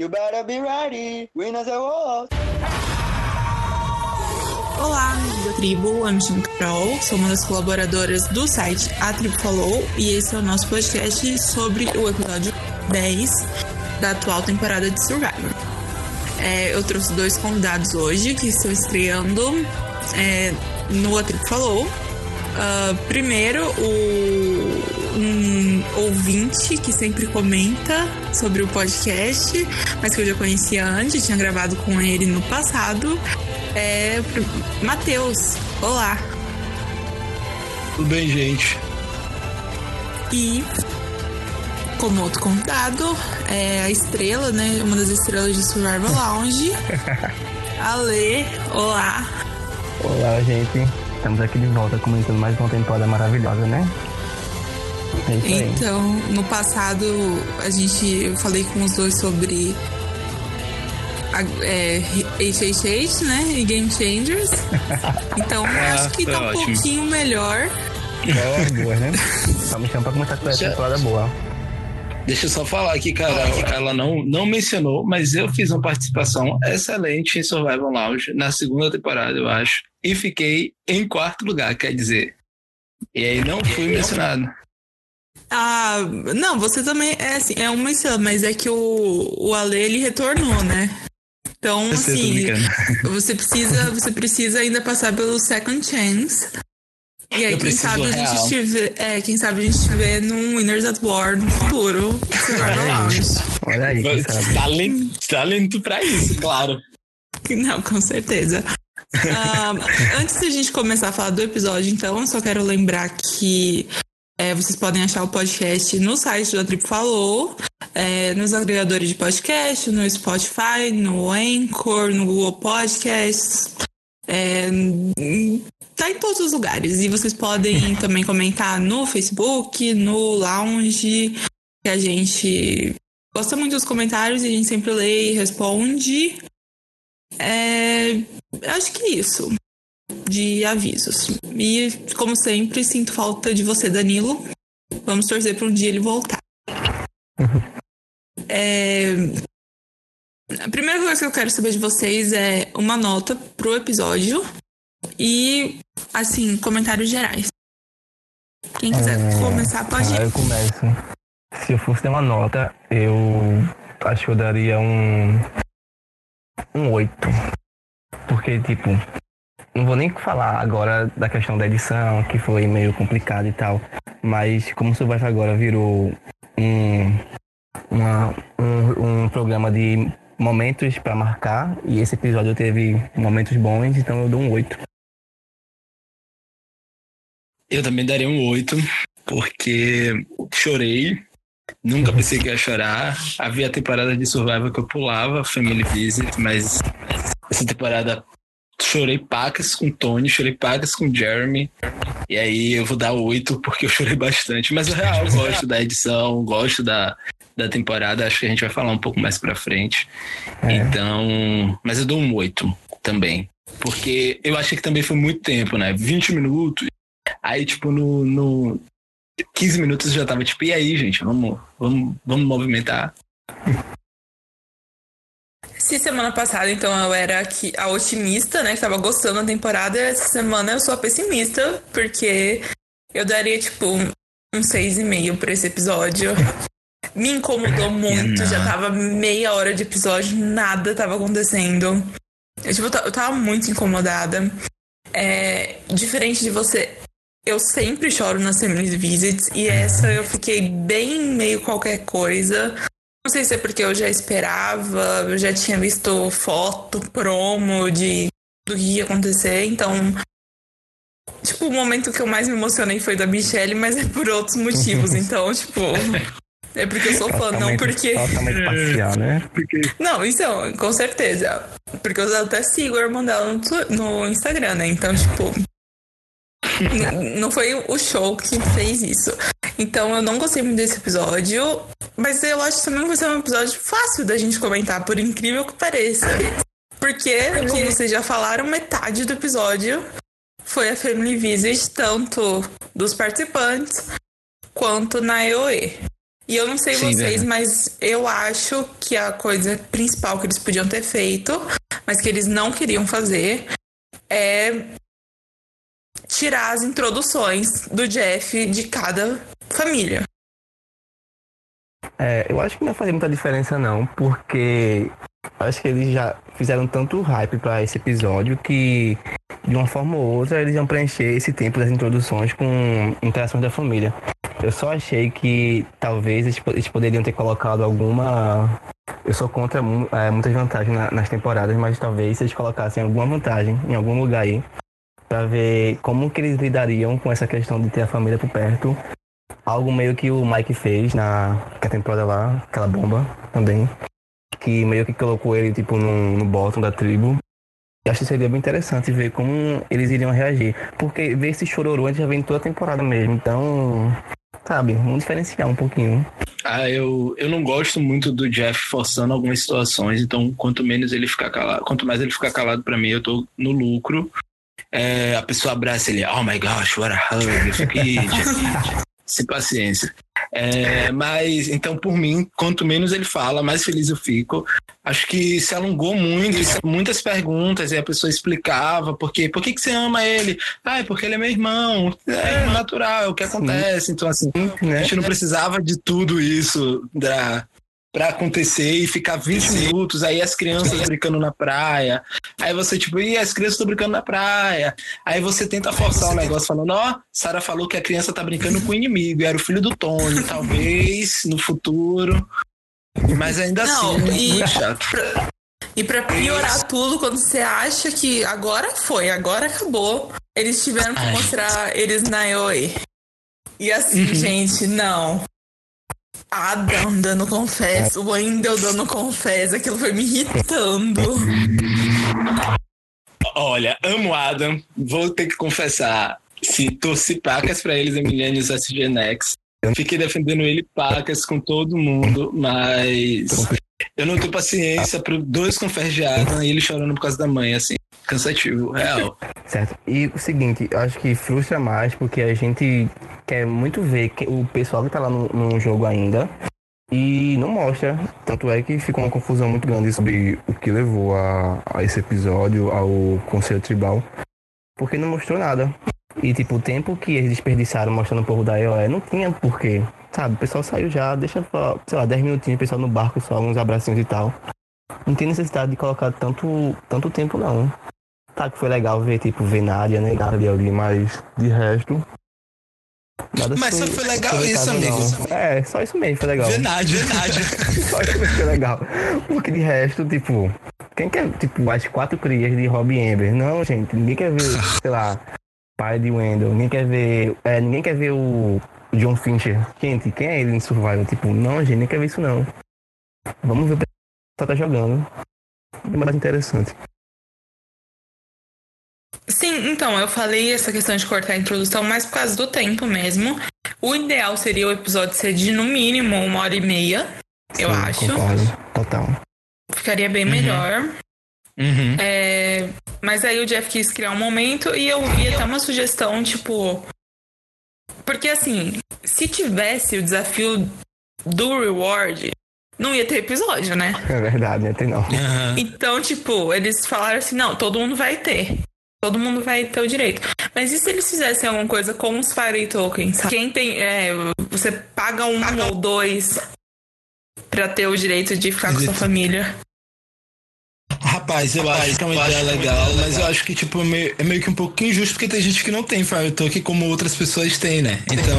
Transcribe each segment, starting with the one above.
You better be ready. Winners are all. Olá, amigos da tribo, eu me Carol, sou uma das colaboradoras do site A Tribo Falou e esse é o nosso podcast sobre o episódio 10 da atual temporada de Survivor. É, eu trouxe dois convidados hoje que estão estreando é, no A Tribo Falou. Uh, primeiro, o, um ouvinte que sempre comenta sobre o podcast, mas que eu já conhecia antes, tinha gravado com ele no passado. É Matheus. Olá. Tudo bem, gente? E como outro convidado, é a estrela, né? Uma das estrelas de Survival Lounge. Ale, olá. Olá, gente. Estamos aqui de volta comentando mais uma temporada maravilhosa, né? É então, no passado, a gente eu falei com os dois sobre é, HHH, né? E Game Changers. Então, ah, acho que tá um ótimo. pouquinho melhor. Boa, boa, né? Só me chama pra começar com essa temporada boa. Deixa eu só falar aqui, cara, que ela não, não mencionou, mas eu fiz uma participação excelente em Survival Lounge na segunda temporada, eu acho. E fiquei em quarto lugar, quer dizer. E aí não fui mencionado. Ah, não, você também é assim, é uma estrela, mas é que o, o Ale ele retornou, né? Então, assim, você precisa, você precisa ainda passar pelo second chance. E aí, quem sabe, a gente estiver, é, quem sabe a gente estiver num Winners at War no futuro. Olha aí, quem sabe. Talento, talento pra isso, claro. Não, com certeza. uh, antes de a gente começar a falar do episódio, então, eu só quero lembrar que é, vocês podem achar o podcast no site do A Tribo Falou, é, nos agregadores de podcast, no Spotify, no Anchor, no Google Podcasts. É, tá em todos os lugares. E vocês podem também comentar no Facebook, no Lounge, que a gente gosta muito dos comentários e a gente sempre lê e responde. É, acho que é isso de avisos. E, como sempre, sinto falta de você, Danilo. Vamos torcer para um dia ele voltar. É... A primeira coisa que eu quero saber de vocês é uma nota pro episódio e, assim, comentários gerais. Quem quiser é... começar, pode ir. Eu começo. Se eu fosse ter uma nota, eu acho que eu daria um. um 8. Porque, tipo, não vou nem falar agora da questão da edição, que foi meio complicado e tal. Mas como o Survival agora virou um, uma, um, um programa de momentos para marcar, e esse episódio teve momentos bons, então eu dou um 8. Eu também daria um 8, porque chorei. Nunca pensei que ia chorar. Havia temporada de Survival que eu pulava, Family Visit, mas essa temporada chorei pacas com Tony, chorei pacas com Jeremy. E aí eu vou dar oito porque eu chorei bastante. Mas o real, eu gosto da edição, gosto da, da temporada. Acho que a gente vai falar um pouco mais pra frente. É. Então. Mas eu dou um oito também. Porque eu achei que também foi muito tempo, né? 20 minutos. Aí, tipo, no, no 15 minutos já tava tipo, e aí, gente, vamos, vamos, vamos movimentar. Se semana passada, então, eu era a otimista, né? Que tava gostando da temporada, essa semana eu sou a pessimista, porque eu daria, tipo, um 6,5 pra esse episódio. Me incomodou muito, já tava meia hora de episódio, nada tava acontecendo. Eu, tipo, eu tava muito incomodada. É, diferente de você, eu sempre choro nas family visits e essa eu fiquei bem meio qualquer coisa. Não sei se é porque eu já esperava, eu já tinha visto foto, promo de do que ia acontecer, então. Tipo, o momento que eu mais me emocionei foi da Michelle, mas é por outros motivos. Então, tipo. É porque eu sou fã, não porque. Totalmente parcial, né? Porque... Não, isso é, com certeza. Porque eu até sigo a irmã dela no, no Instagram, né? Então, tipo. Não foi o show que fez isso. Então eu não gostei muito desse episódio, mas eu acho que também vai ser um episódio fácil da gente comentar, por incrível que pareça. Porque, como vocês já falaram, metade do episódio foi a Family Visit, tanto dos participantes quanto na EOE. E eu não sei Sim, vocês, verdade. mas eu acho que a coisa principal que eles podiam ter feito, mas que eles não queriam fazer, é tirar as introduções do Jeff de cada família. É, eu acho que não vai fazer muita diferença não, porque acho que eles já fizeram tanto hype pra esse episódio que de uma forma ou outra eles iam preencher esse tempo das introduções com interações da família. Eu só achei que talvez eles, po- eles poderiam ter colocado alguma. Eu sou contra é, muitas vantagens na- nas temporadas, mas talvez se eles colocassem alguma vantagem em algum lugar aí pra ver como que eles lidariam com essa questão de ter a família por perto algo meio que o Mike fez na a temporada lá, aquela bomba também, que meio que colocou ele tipo no, no bottom da tribo. Acho que seria bem interessante ver como eles iriam reagir. Porque ver esse chororô a gente já vem toda a temporada mesmo. Então, sabe, vamos diferenciar um pouquinho. Ah, eu, eu não gosto muito do Jeff forçando algumas situações, então quanto menos ele ficar calado, quanto mais ele ficar calado pra mim, eu tô no lucro. É, a pessoa abraça ele, oh my gosh, what a hug. Eu fico, "Ih, Jeff, sem paciência. É, mas, então, por mim, quanto menos ele fala, mais feliz eu fico. Acho que se alongou muito, muitas perguntas, e a pessoa explicava, porque, por que, que você ama ele? Ah, é porque ele é meu irmão. É natural, é o que acontece. Então, assim, a Né? gente não precisava de tudo isso da, pra acontecer e ficar 20 minutos, aí as crianças brincando na praia. Aí você, tipo, e as crianças estão brincando na praia. Aí você tenta forçar o negócio falando, ó, Sara falou que a criança tá brincando com o inimigo, e era o filho do Tony, talvez, no futuro. Mas ainda Não, assim, e- muito chato. E pra piorar tudo, quando você acha que agora foi, agora acabou, eles tiveram que Ai. mostrar eles na EOE. E assim, Uhum. gente, não. Adam dando confesso, o Wendell dando confesso, aquilo foi me irritando. Olha, amo Adam, vou ter que confessar. Se torci pacas pra eles em Millennials SG Next. Fiquei defendendo ele pacas com todo mundo, mas eu não tenho paciência para dois confés de Adam e ele chorando por causa da mãe, assim. Cansativo, real. Certo. E o seguinte, acho que frustra mais porque a gente quer muito ver o pessoal que tá lá no, no jogo ainda e não mostra. Tanto é que ficou uma confusão muito grande sobre o que levou a, a esse episódio, ao Conselho Tribal, porque não mostrou nada. E tipo, o tempo que eles desperdiçaram mostrando o povo da EOE não tinha porquê. Sabe, o pessoal saiu já, deixa, sei lá, 10 minutinhos, o pessoal no barco só, uns abracinhos e tal. Não tem necessidade de colocar tanto, tanto tempo não. Tá que foi legal ver, tipo, ver Nádia, né? Ali, mas de resto. Nada Mas só foi legal isso, aproveitável, não. É, só isso mesmo foi legal. Verdade, verdade. Só isso mesmo foi legal. Porque de resto, tipo, quem quer, tipo, as quatro crias de Rob Amber? Não, gente, ninguém quer ver, sei lá, pai de Wendell, ninguém quer ver. É, ninguém quer ver o John Fincher. Gente, quem é ele em Survival? Tipo, não, gente, ninguém quer ver isso não. Vamos ver o que o pessoal tá jogando. É mais interessante. Sim, então, eu falei essa questão de cortar a introdução mais por causa do tempo mesmo. O ideal seria o episódio ser de no mínimo uma hora e meia, eu Sim, acho. Concordo, total. Ficaria bem melhor. Uhum. É, mas aí o Jeff quis criar um momento e eu vi até uma sugestão, tipo. Porque assim, se tivesse o desafio do reward, não ia ter episódio, né? É verdade, né? Tem não. Aham. Então, tipo, eles falaram assim: não, todo mundo vai ter. Todo mundo vai ter o direito. Mas e se eles fizessem alguma coisa com os Fire Tokens? sabe? Quem tem. é, você paga um ou dois pra ter o direito de ficar com sua família. Rapaz, eu acho que é uma ideia legal, mas eu acho que tipo, é meio, é meio que um pouco injusto, porque tem gente que não tem Fire Token como outras pessoas têm, né? Então.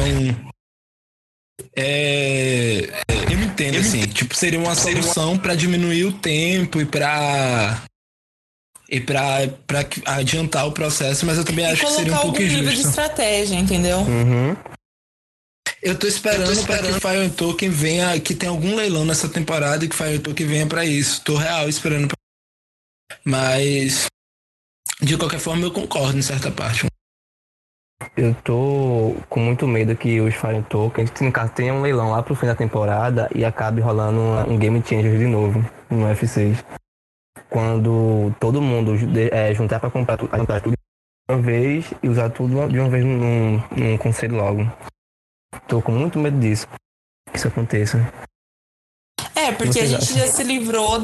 É, eu me entendo, assim, tipo, seria uma solução pra diminuir o tempo e pra. E pra, pra adiantar o processo, mas eu também E acho que seria um colocar pouco algum nível de injusto. estratégia, entendeu? Uhum. Eu tô esperando, pra que o Fire Token venha, que tem algum leilão nessa temporada e que o Fire Token venha pra isso. Tô real esperando. Pra... Mas de qualquer forma eu concordo em certa parte. Eu tô com muito medo que os Fire Tokens, no caso tenha um leilão lá pro fim da temporada e acabe rolando um Game Changer de novo no F6. Quando todo mundo é, juntar pra comprar, tu- comprar tudo de uma vez e usar tudo de uma vez num, num conselho logo. Tô com muito medo disso. isso aconteça. É, porque a gente já se livrou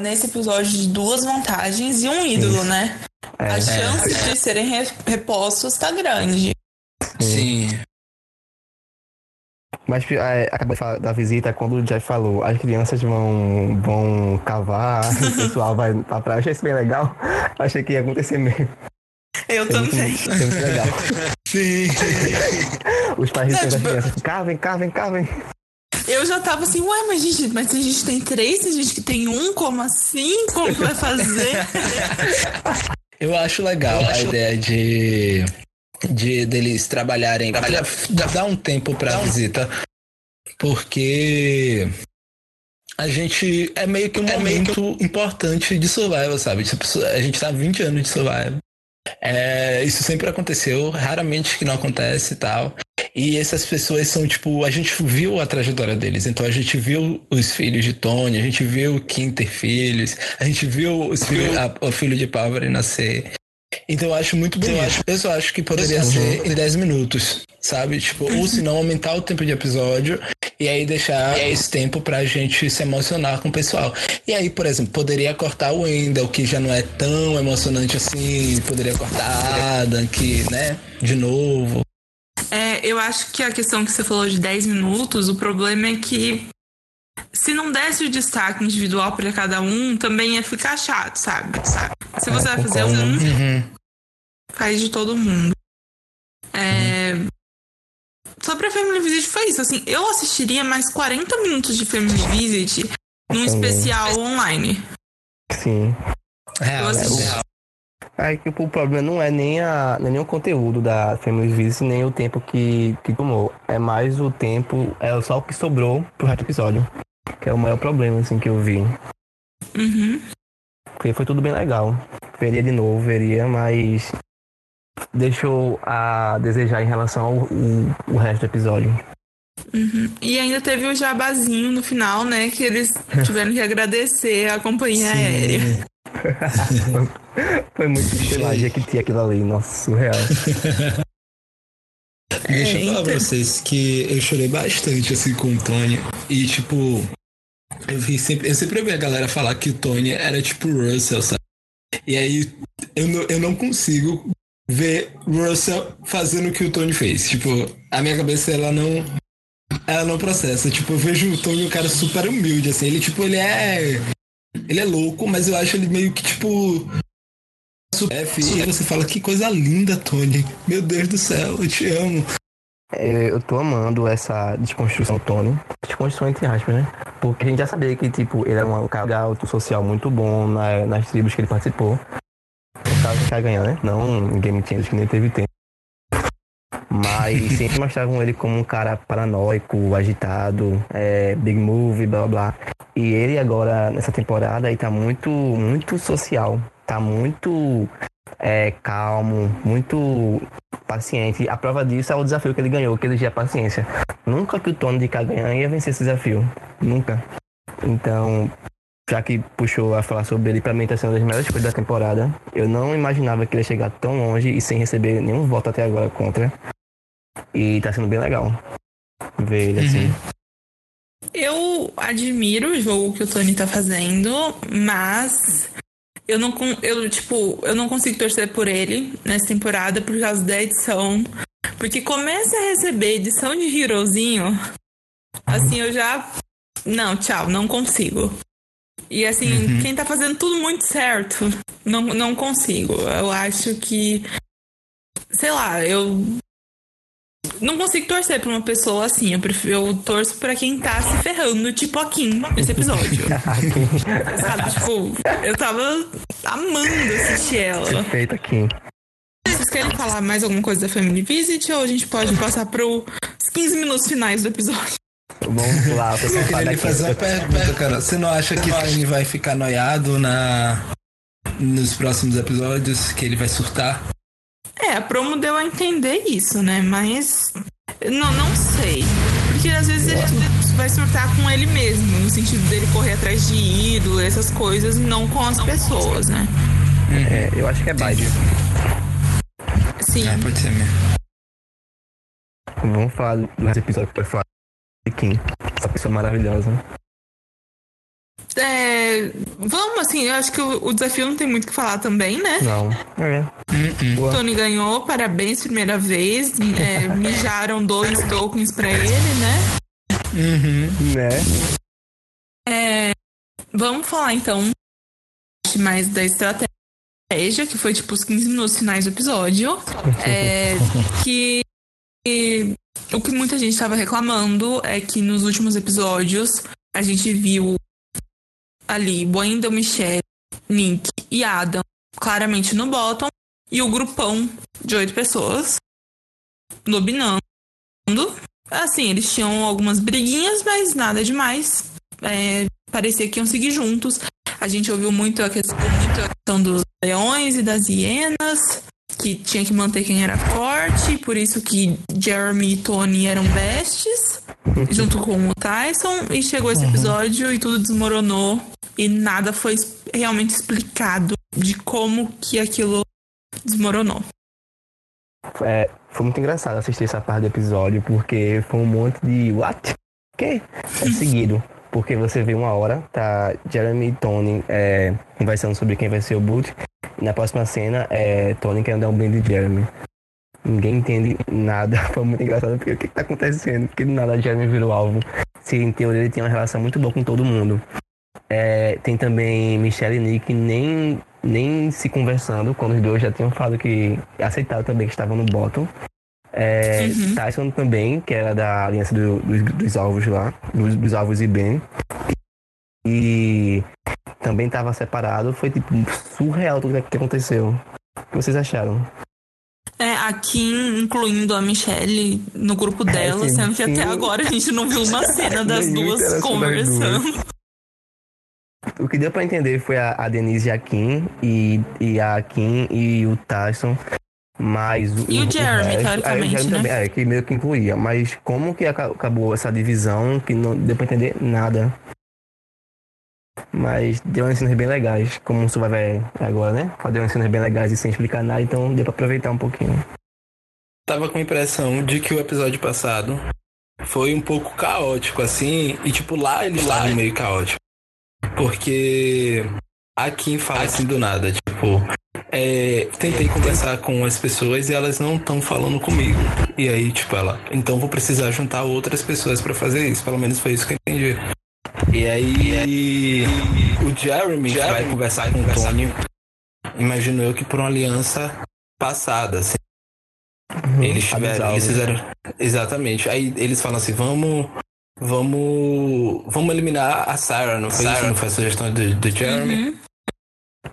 nesse episódio de duas vantagens e um ídolo, né? É, A chance de serem re- repostos tá grande. Sim. Mas é, acabou de falar da visita, quando o Jeff falou, as crianças vão, vão cavar, o pessoal vai pra praia. Eu achei isso bem legal. Achei que ia acontecer mesmo. Eu Foi muito, também. foi muito legal. Sim. Os pais É, dizendo tipo- às crianças, cavem, cavem, cavem. Eu já tava assim, ué, mas gente, mas se a gente tem três, tem gente que tem um, como assim? Como que vai fazer? Eu acho legal a ideia de, de deles trabalharem, pra dar um tempo pra visita, porque a gente é meio que um momento importante de survival, sabe? Tipo, a gente tá há 20 anos de survival. É, isso sempre aconteceu, raramente que não acontece e tal. E essas pessoas são, tipo, a gente viu a trajetória deles. Então a gente viu os filhos de Tony, a gente viu o Kim ter filhos, a gente viu os filhos, a- o filho de Power nascer. Então eu acho muito bonito. Eu só acho que poderia ser em 10 minutos, sabe? Tipo, ou se não aumentar o tempo de episódio e aí deixar esse tempo pra gente se emocionar com o pessoal. E aí, por exemplo, poderia cortar o Wendell, que já não é tão emocionante assim, poderia cortar a Adam, que, né, de novo. É, eu acho que a questão que você falou de 10 minutos, o problema é que se não desse o destaque individual pra cada um, também ia ficar chato, sabe? sabe? Se você É, vai fazer um, Uhum. Faz de todo mundo. É... Sobre a Family Visit foi isso, assim, eu assistiria mais 40 minutos de Family Visit num Também. especial online. Sim. Real, Eu assisti. real. Aí que o problema não é nem, a, é nem o conteúdo da Family Visit, nem o tempo que, que tomou. É mais o tempo, é só o que sobrou pro resto do episódio. Que é o maior problema, assim, que eu vi. Uhum. Porque foi tudo bem legal. Veria de novo, veria, mas deixou a desejar em relação ao o, o resto do episódio. Uhum. E ainda teve o jabazinho no final, né? Que eles tiveram que agradecer a companhia aérea. Foi muito, sei lá, Jequiti aquilo ali, nossa, surreal. Deixa eu falar pra vocês que eu chorei bastante assim com o Tony. E tipo, eu vi sempre, eu sempre ouvi a galera falar que o Tony era tipo o Russell, sabe? E aí eu não, eu não consigo ver Russell fazendo o que o Tony fez. Tipo, a minha cabeça ela não. Ela não processa. Tipo, eu vejo o Tony um cara super humilde, assim. Ele, tipo, ele é. Ele é louco, mas eu acho ele meio que, tipo. F, e você fala, que coisa linda, Tony. Meu Deus do céu, eu te amo. É, Eu tô amando essa desconstrução Tony. Desconstrução entre aspas, né? Porque a gente já sabia que, tipo, ele era um cara legal, social muito bom na- nas tribos que ele participou. Quer ganhar, né? Não em Game Changers, que nem teve tempo. Mas sempre mostravam ele como um cara paranoico, agitado, é, big move, blá blá. E ele agora, nessa temporada, aí tá muito, muito social. Tá muito é, calmo, muito paciente. A prova disso é o desafio que ele ganhou, que exigia paciência. Nunca que o Tony de cá ganhar ia vencer esse desafio. Nunca. Então, já que puxou a falar sobre ele, pra mim tá sendo uma das melhores coisas da temporada. Eu não imaginava que ele ia chegar tão longe e sem receber nenhum voto até agora contra. E tá sendo bem legal ver ele assim. Eu admiro o jogo que o Tony tá fazendo, mas eu não, eu, tipo, eu não consigo torcer por ele nessa temporada por causa da edição. Porque começa a receber edição de Herozinho, assim, eu já. Não, tchau, não consigo. E assim, quem tá fazendo tudo muito certo, não, não consigo. Eu acho que. Sei lá, eu não consigo torcer pra uma pessoa assim. Eu, prefiro, eu torço pra quem tá se ferrando, tipo a Kim, nesse episódio. Sabe? Tipo, eu tava amando assistir ela. Feito aqui. Vocês querem falar mais alguma coisa da Family Visit ou a gente pode passar pros 15 minutos finais do episódio? Vamos lá, tô Eu queria lhe fazer uma pergunta, cara. Você não acha que o Tony vai ficar noiado na... nos próximos episódios? Que ele vai surtar? É, a promo deu a entender isso, né? Mas. Não, não sei. Porque às vezes ele vai surtar com ele mesmo, no sentido dele correr atrás de ídolo, essas coisas, não com as pessoas, né? É, eu acho que é Biden. Sim. É, pode ser mesmo. Vamos falar do episódio que foi falar. Kim. Essa pessoa maravilhosa. É, vamos, assim, eu acho que o, o desafio não tem muito o que falar também, né? Não. É. Boa. Tony ganhou, parabéns, primeira vez. É, mijaram dois tokens pra ele, né? Uhum. Né? É, vamos falar então mais da estratégia, que foi tipo os 15 minutos finais do episódio. É, que, que o que muita gente estava reclamando é que nos últimos episódios a gente viu ali Wendell, Michelle, Nick e Adam claramente no bottom e o grupão de oito pessoas dominando. Assim, eles tinham algumas briguinhas, mas nada demais. É, parecia que iam seguir juntos. A gente ouviu muito a questão, muito a questão dos leões e das hienas, que tinha que manter quem era forte, por isso que Jeremy e Tony eram bestes, junto com o Tyson, e chegou esse episódio e tudo desmoronou e nada foi realmente explicado de como que aquilo desmoronou. É, foi muito engraçado assistir essa parte do episódio, porque foi um monte de what? Que? É seguido. Porque você vê uma hora, tá Jeremy e Tony é, conversando sobre quem vai ser o Boot. Na próxima cena, é Tony querendo dar um bem de Jeremy. Ninguém entende nada. Foi muito engraçado, porque o que, que tá acontecendo? Porque do nada Jeremy virou alvo. Se em teoria ele tinha uma relação muito boa com todo mundo. É, tem também Michelle e Nick nem, nem se conversando, quando os dois já tinham falado que aceitaram também que estavam no bottom. É, Uhum. Tyson também, que era da aliança do- dos, dos alvos lá, dos, dos alvos e Ben. E também estava separado. Foi tipo surreal tudo que aconteceu. O que vocês acharam? É, a Kim, incluindo a Michelle no grupo dela, sim, sendo que sim. até agora a gente não viu uma cena das duas conversando. O que deu pra entender foi a, a Denise e a Kim, e, e a Kim e o Tyson, mas... E o Jeremy, resto- teoricamente, aí o Jeremy né? também, é, que meio que incluía, mas como que aca- acabou essa divisão que não deu pra entender nada. Mas deu umas cenas bem legais, como o Survivor é agora, né? Deu umas cenas bem legais e sem explicar nada, então deu pra aproveitar um pouquinho. Tava com a impressão de que o episódio passado foi um pouco caótico, assim, e tipo, lá ele lá meio caótico. Porque a Kim fala assim do nada, tipo, é, tentei conversar com as pessoas e elas não estão falando comigo. E aí, tipo, ela, então vou precisar juntar outras pessoas pra fazer isso. Pelo menos foi isso que eu entendi. E aí, o Jeremy, vai conversar com o Tony, imagino eu que por uma aliança passada, assim. Eles tiveram, eles né? fizeram. Exatamente. Aí eles falam assim: vamos. Vamos. Vamos eliminar a Sarah, não foi isso? Não foi a sugestão do, do Jeremy? Uhum.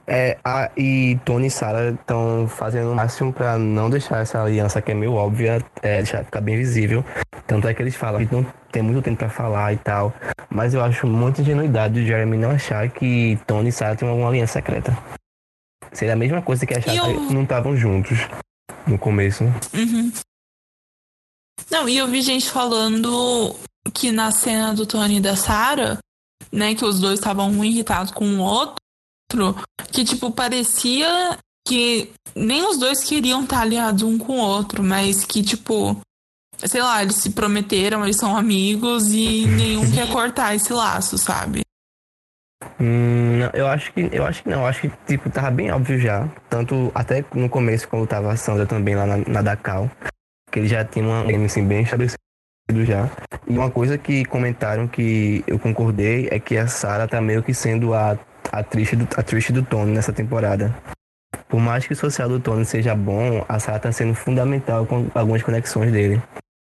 É, a, e Tony e Sarah estão fazendo o máximo pra não deixar essa aliança que é meio óbvia, é, deixar ficar bem visível. Tanto é que eles falam que não tem muito tempo pra falar e tal. Mas eu acho muita ingenuidade do Jeremy não achar que Tony e Sarah têm alguma aliança secreta. Seria a mesma coisa que achar eu- que não estavam juntos no começo. Uhum. Não, e eu vi gente falando que na cena do Tony e da Sarah, né, que os dois estavam um irritados com o outro, que tipo, parecia que nem os dois queriam estar aliados um com o outro, mas que tipo, sei lá, eles se prometeram, eles são amigos e nenhum quer cortar esse laço, sabe? Hum, não, eu acho que eu acho que não, eu acho que tipo tava bem óbvio já, tanto até no começo quando tava a Sandra também lá na, na Dakal, que ele já tinha uma game assim bem estabelecido já. E uma coisa que comentaram que eu concordei é que a Sarah tá meio que sendo a a triste do a triste do Tony nessa temporada. Por mais que o social do Tony seja bom, a Sarah tá sendo fundamental com algumas conexões dele.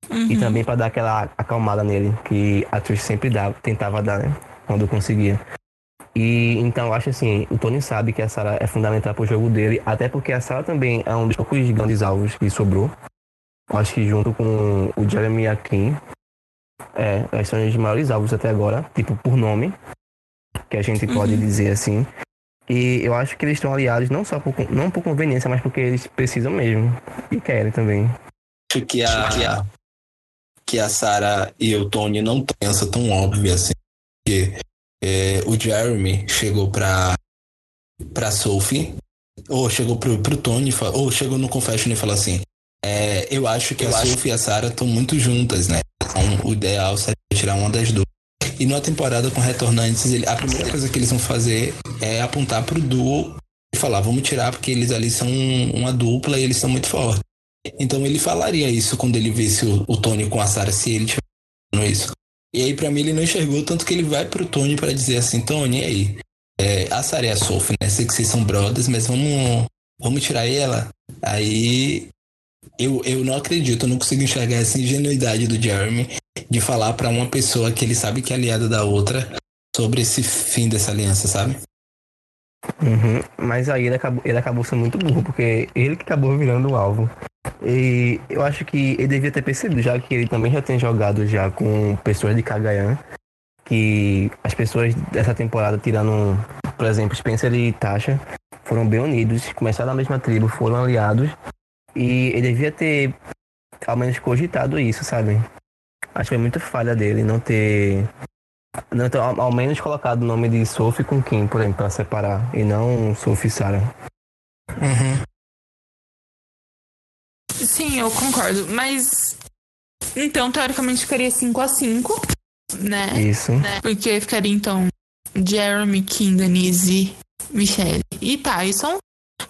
E Uhum. também pra dar aquela acalmada nele, que a Trish sempre dava, tentava dar, né? Quando conseguia. E então eu acho assim, o Tony sabe que a Sarah é fundamental pro jogo dele, até porque a Sarah também é um dos poucos grandes alvos que sobrou. Acho que junto com o Jeremy e a Kim, é, são os maiores alvos até agora, tipo por nome, que a gente pode Uhum. dizer assim. E eu acho que eles estão aliados não só por, não por conveniência, mas porque eles precisam mesmo. E querem também. Acho que a, que a, que a Sarah e o Tony não têm essa tão óbvia assim. Porque é, o Jeremy chegou pra, pra Sophie, ou chegou pro, pro Tony, ou chegou no Confession e falou assim: é, Eu acho que a Sophie e a Sarah estão muito juntas, né? Então, o ideal seria tirar uma das duas. E numa temporada com retornantes, ele, a primeira coisa que eles vão fazer é apontar pro duo e falar, vamos tirar porque eles ali são uma dupla e eles são muito fortes. Então ele falaria isso quando ele visse o, o Tony com a Sarah, se ele tivesse isso. E aí, pra mim, ele não enxergou, tanto que ele vai pro Tony para dizer assim, Tony, e aí? É, a Sarah e a Sophie, né? Sei que vocês são brothers, mas vamos, vamos tirar ela. Aí eu, eu não acredito, eu não consigo enxergar essa ingenuidade do Jeremy de falar para uma pessoa que ele sabe que é aliada da outra sobre esse fim dessa aliança, sabe? Uhum. Mas aí ele acabou, ele acabou sendo muito burro, porque ele que acabou virando o alvo. E eu acho que ele devia ter percebido, já que ele também já tem jogado já com pessoas de Kagayan, que as pessoas dessa temporada, tirando, por exemplo, Spencer e Tasha, foram bem unidos, começaram na mesma tribo, foram aliados, e ele devia ter ao menos cogitado isso, sabe? Acho que foi muito falha dele não ter não, então, ao, ao menos colocado o nome de Sophie com Kim, por exemplo, pra separar. E não Sophie e Sarah. Uhum. Sim, eu concordo. Mas. Então, teoricamente, ficaria 5x5, né? Isso. Porque ficaria, então, Jeremy, Kim, Denise, Michelle e Tyson.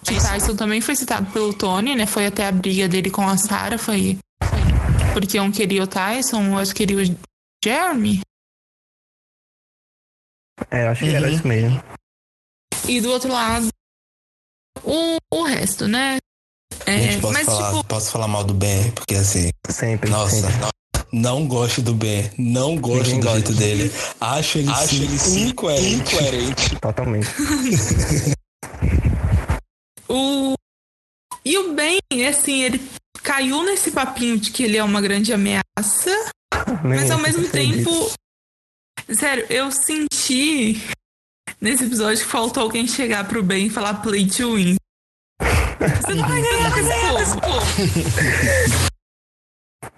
Que Tyson também foi citado pelo Tony, né? Foi até a briga dele com a Sarah. Foi. Porque um queria o Tyson, o outro queria o Jeremy. É, eu acho que era Uhum. isso mesmo. E do outro lado, o, o resto, né? É, Gente, posso, mas, falar, tipo, posso falar mal do Ben? Porque assim, Sempre, nossa, sempre. não gosto do Ben. Não gosto Ninguém do gosta. jeito dele. Acho ele, Acho sim, ele sim incoerente. Totalmente. o. E o Ben, assim, ele caiu nesse papinho de que ele é uma grande ameaça, mas ao mesmo tempo. Sério, eu senti nesse episódio que faltou alguém chegar pro Ben e falar play to win. Você não vai ganhar com esse povo.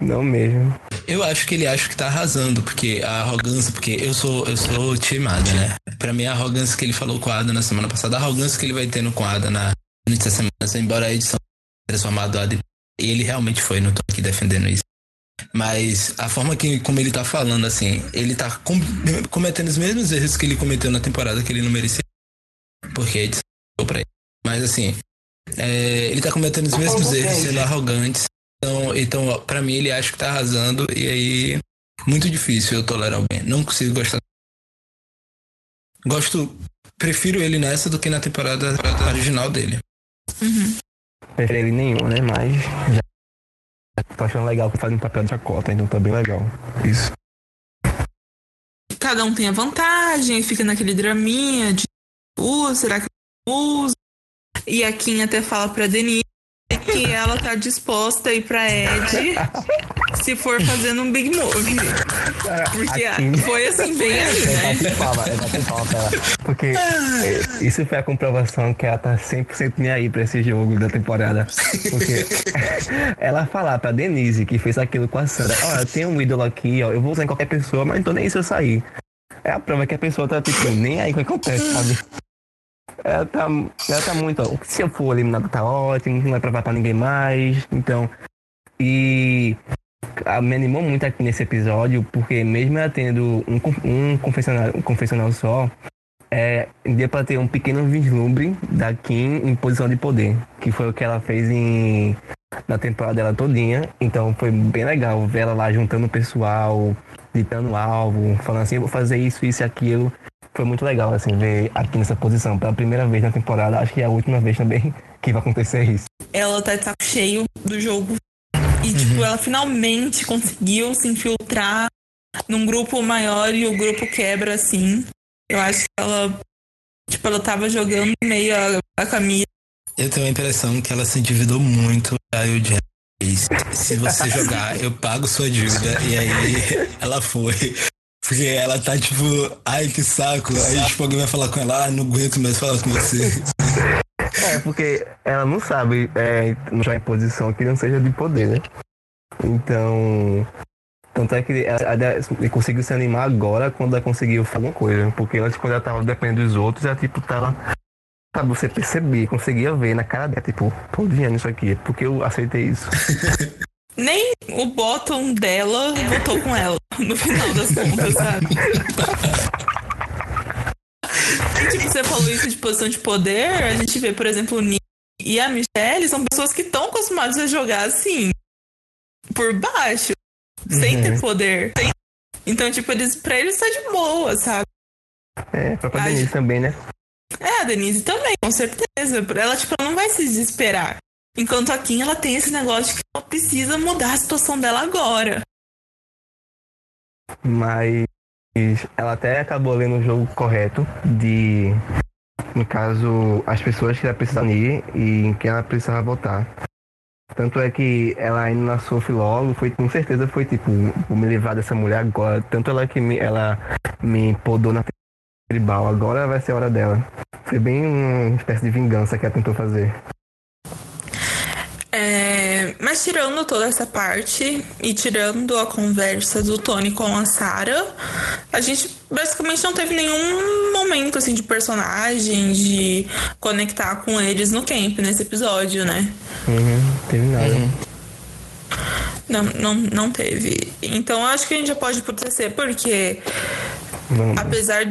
Não mesmo. Eu acho que ele acha que tá arrasando, porque a arrogância, porque eu sou, eu sou timada, né? Pra mim, a arrogância que ele falou com a Ada na semana passada, a arrogância que ele vai ter com a Ada na nessa semana, embora a edição tenha transformado a Ada, e ele realmente foi, não tô aqui defendendo isso. Mas a forma que, como ele tá falando, assim, ele tá com- cometendo os mesmos erros que ele cometeu na temporada que ele não merecia. Porque a edição deu pra ele. Mas assim, é, ele tá cometendo os mesmos erros, sendo arrogante. Então, então, pra mim, ele acha que tá arrasando. E aí, muito difícil eu tolerar alguém. Não consigo gostar. Gosto. Prefiro ele nessa do que na temporada original dele. Preferi ele nenhum, né? Mas já tô achando legal que fazem papel de chacota, então tá bem legal. Isso. Cada um tem a vantagem, fica naquele draminha de usa, será que uso? E a Kim até fala pra Denise que ela tá disposta a ir pra Ed se for fazendo um big move. Porque foi assim, bem assim, É né? palma, é palma pra ela. Porque é, isso foi a comprovação que ela tá 100% nem aí pra esse jogo da temporada. Porque ela falar pra Denise, que fez aquilo com a Sandra, ó, eu tenho um ídolo aqui, ó, eu vou usar em qualquer pessoa, mas não tô nem se eu sair. É a prova que a pessoa tá, tipo, nem aí com o que acontece, sabe? Ela tá, ela tá muito, ó, se eu for eliminado tá ótimo, não vai provar pra ninguém mais, então... E me animou muito aqui nesse episódio, porque mesmo ela tendo um, um, confessional, um confessional só, é, deu pra ter um pequeno vislumbre da Kim em posição de poder, que foi o que ela fez em, na temporada dela todinha. Então foi bem legal ver ela lá juntando o pessoal, gritando o alvo, falando assim, eu vou fazer isso, isso e aquilo. Foi muito legal, assim, ver aqui nessa posição. Pela primeira vez na temporada, acho que é a última vez também que vai acontecer isso. Ela tá de saco cheio do jogo. E, tipo, ela finalmente conseguiu se infiltrar num grupo maior e o grupo quebra, assim. Eu acho que ela, tipo, ela tava jogando meio a, a Camila. Eu tenho a impressão que ela se endividou muito. Aí o Jerry disse, se você jogar, eu pago sua dívida. E aí ela foi. Porque ela tá tipo, ai que saco. Aí tipo, alguém vai falar com ela, ah, não aguento mais falar com você. É, porque ela não sabe é, entrar em posição que não seja de poder, né? Então. Tanto é que ela, ela conseguiu se animar agora quando ela conseguiu fazer alguma coisa. Porque antes, quando ela tava dependendo dos outros, ela tipo tava. Sabe, você percebia, conseguia ver na cara dela, tipo, tô odiando isso aqui, porque eu aceitei isso. nem o bottom dela votou com ela, no final das contas, sabe? E, tipo, você falou isso de posição de poder, a gente vê, por exemplo, o Nick e a Michelle são pessoas que estão acostumadas a jogar assim, por baixo, sem ter poder. Então, tipo, eles, pra eles tá de boa, sabe? É, pra Ai. Denise também, né? É, a Denise também, com certeza. Ela, tipo, ela não vai se desesperar. Enquanto a Kim, ela tem esse negócio de que ela precisa mudar a situação dela agora. Mas ela até acabou lendo o jogo correto de, no caso, as pessoas que ela precisava ir e em quem ela precisava votar. Tanto é que ela indo na Sophie logo, foi, com certeza foi tipo, vou me livrar dessa mulher agora. Tanto ela que me, ela me podou na tribal, agora vai ser a hora dela. Foi bem uma espécie de vingança que ela tentou fazer. É, mas tirando toda essa parte e tirando a conversa do Tony com a Sarah, a gente basicamente não teve nenhum momento assim de personagem, de conectar com eles no camp nesse episódio, né? Uhum, teve nada. Não, não, não teve. Então eu acho que a gente já pode ir pro TC, porque Vamos. apesar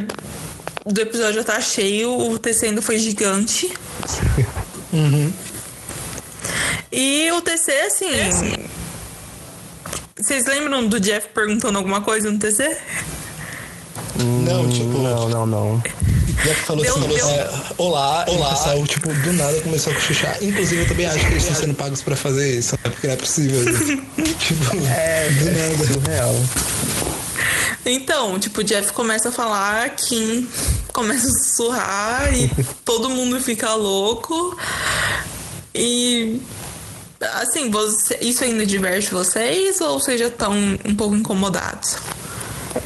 do episódio já estar cheio, o ainda foi gigante. E o TC, assim. Vocês lembram do Jeff perguntando alguma coisa no TC? Não, tipo, Não, não, não. Já que falou Deu- assim, deu- é, olá, olá. O pessoal, tipo, do nada começou a cochichar. Inclusive, eu também acho que eles estão sendo pagos pra fazer isso, né? Porque não é possível. né? tipo, É, é surreal. Então, tipo, o Jeff começa a falar, Kim começa a sussurrar e todo mundo fica louco. E. Assim, você, isso ainda diverte vocês ou vocês já estão um pouco incomodados?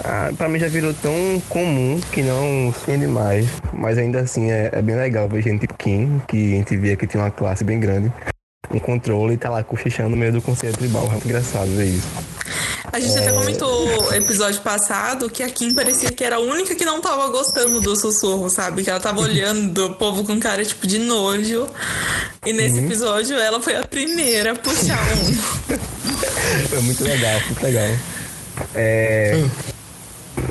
Ah, pra mim já virou tão comum que não ofende mais. Mas ainda assim é, é bem legal ver gente tipo Kim, que a gente via que tinha uma classe bem grande, um controle e tá lá cochichando no meio do conselho tribal. É engraçado ver isso. A gente até comentou no episódio passado que a Kim parecia que era a única que não tava gostando do sussurro, sabe? Que ela tava olhando o povo com cara tipo de nojo. E nesse episódio ela foi a primeira a puxar um. Foi muito legal, muito legal. É,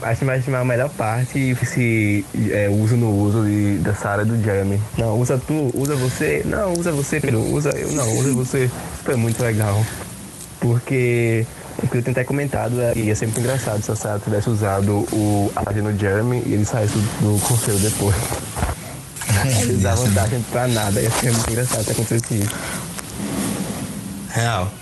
acho mais a melhor parte esse é, uso no uso de, da Sarah e do Jeremy. Não, usa tu, usa você. Não, usa você, Pedro. Usa eu, não, usa você. Foi muito legal. Porque o que eu tentar comentado é que ia ser muito engraçado se a Sarah tivesse usado o, a página do Jeremy e ele saísse do, do conselho depois. Ele dá vantagem pra nada, ia ser muito engraçado se acontecesse isso. real.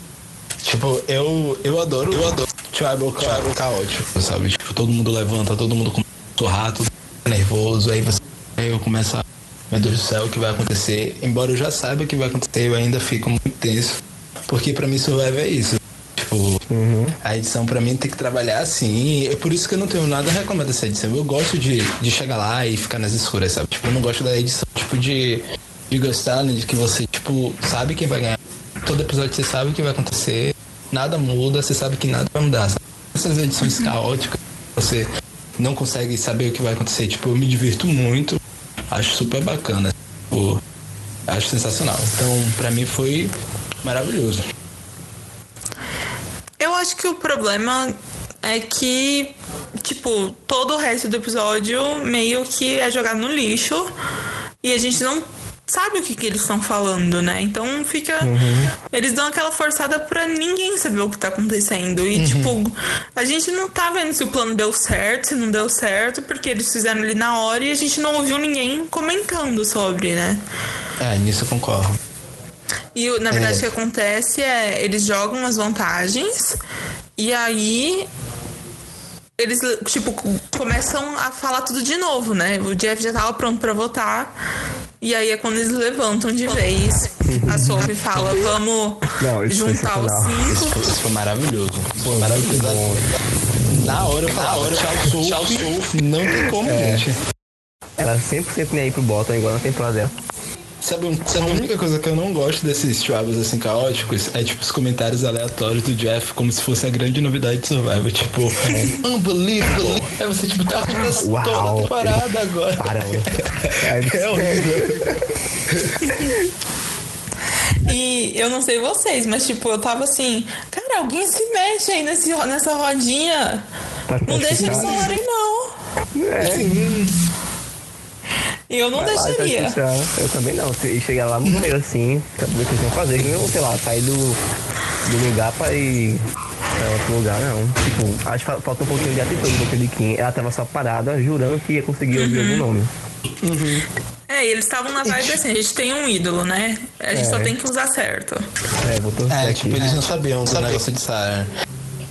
Tipo, eu, eu adoro, eu adoro tribal, tribal caótico, sabe? Tipo, todo mundo levanta, todo mundo começa a sorrar, todo mundo fica nervoso, aí você aí eu começo a. Meu Deus do céu, o que vai acontecer? Embora eu já saiba o que vai acontecer, eu ainda fico muito tenso. Porque pra mim Survival é isso. Tipo, a edição pra mim tem que trabalhar assim. É por isso que eu não tenho nada a reclamar dessa edição. Eu gosto de, de chegar lá e ficar nas escuras, sabe? Tipo, eu não gosto da edição, tipo, de, de Ghost Talent, que você, tipo, sabe quem vai ganhar. Todo episódio você sabe o que vai acontecer, nada muda, você sabe que nada vai mudar. Sabe? Essas edições caóticas, você não consegue saber o que vai acontecer. Tipo, eu me divirto muito, acho super bacana. Tipo, acho sensacional. Então, pra mim foi maravilhoso. Eu acho que o problema é que, tipo, todo o resto do episódio meio que é jogado no lixo e a gente não sabe o que, que eles estão falando, né? Então fica. Eles dão aquela forçada pra ninguém saber o que tá acontecendo. E, tipo, a gente não tá vendo se o plano deu certo, se não deu certo, porque eles fizeram ali na hora e a gente não ouviu ninguém comentando sobre, né? É, nisso eu concordo. E na verdade o que acontece é eles jogam as vantagens e aí eles tipo co- começam a falar tudo de novo, né? O Jeff já tava pronto pra votar. E aí é quando eles levantam de vez. A Sophie fala, vamos Não, juntar os sensacional. Isso cinco. foi, isso foi maravilhoso. Foi maravilhoso. Na hora eu falava, tchau, Sophie. Não tem como, gente. Ela 100% nem aí pro bottom, igual na temporada dela. Sabe, sabe a única coisa que eu não gosto desses travels assim caóticos é tipo os comentários aleatórios do Jeff como se fosse a grande novidade de Survivor. Tipo, unbelievable. Aí você tipo, tá acontecendo toda temporada agora. Para, É horrível. E eu não sei vocês, mas tipo, eu tava assim, Cara, alguém se mexe aí nesse, nessa rodinha. Pra Não deixa eles falarem, não. Eu não Vai lá e deixaria. classificar. Eu também não. Se chegar lá no meio assim, saber o que eles vão fazer. Nem, sei lá, sair do, do lugar pra ir pra outro lugar, não. Tipo, acho que fa- faltou um pouquinho de atitude um pouquinho de Kim. Ela tava só parada, jurando que ia conseguir ouvir Uhum. algum nome. É, e eles estavam na vibe assim, a gente tem um ídolo, né? A gente só tem que usar certo. É, torcer É, tipo, eles não sabiam do negócio de Sarah.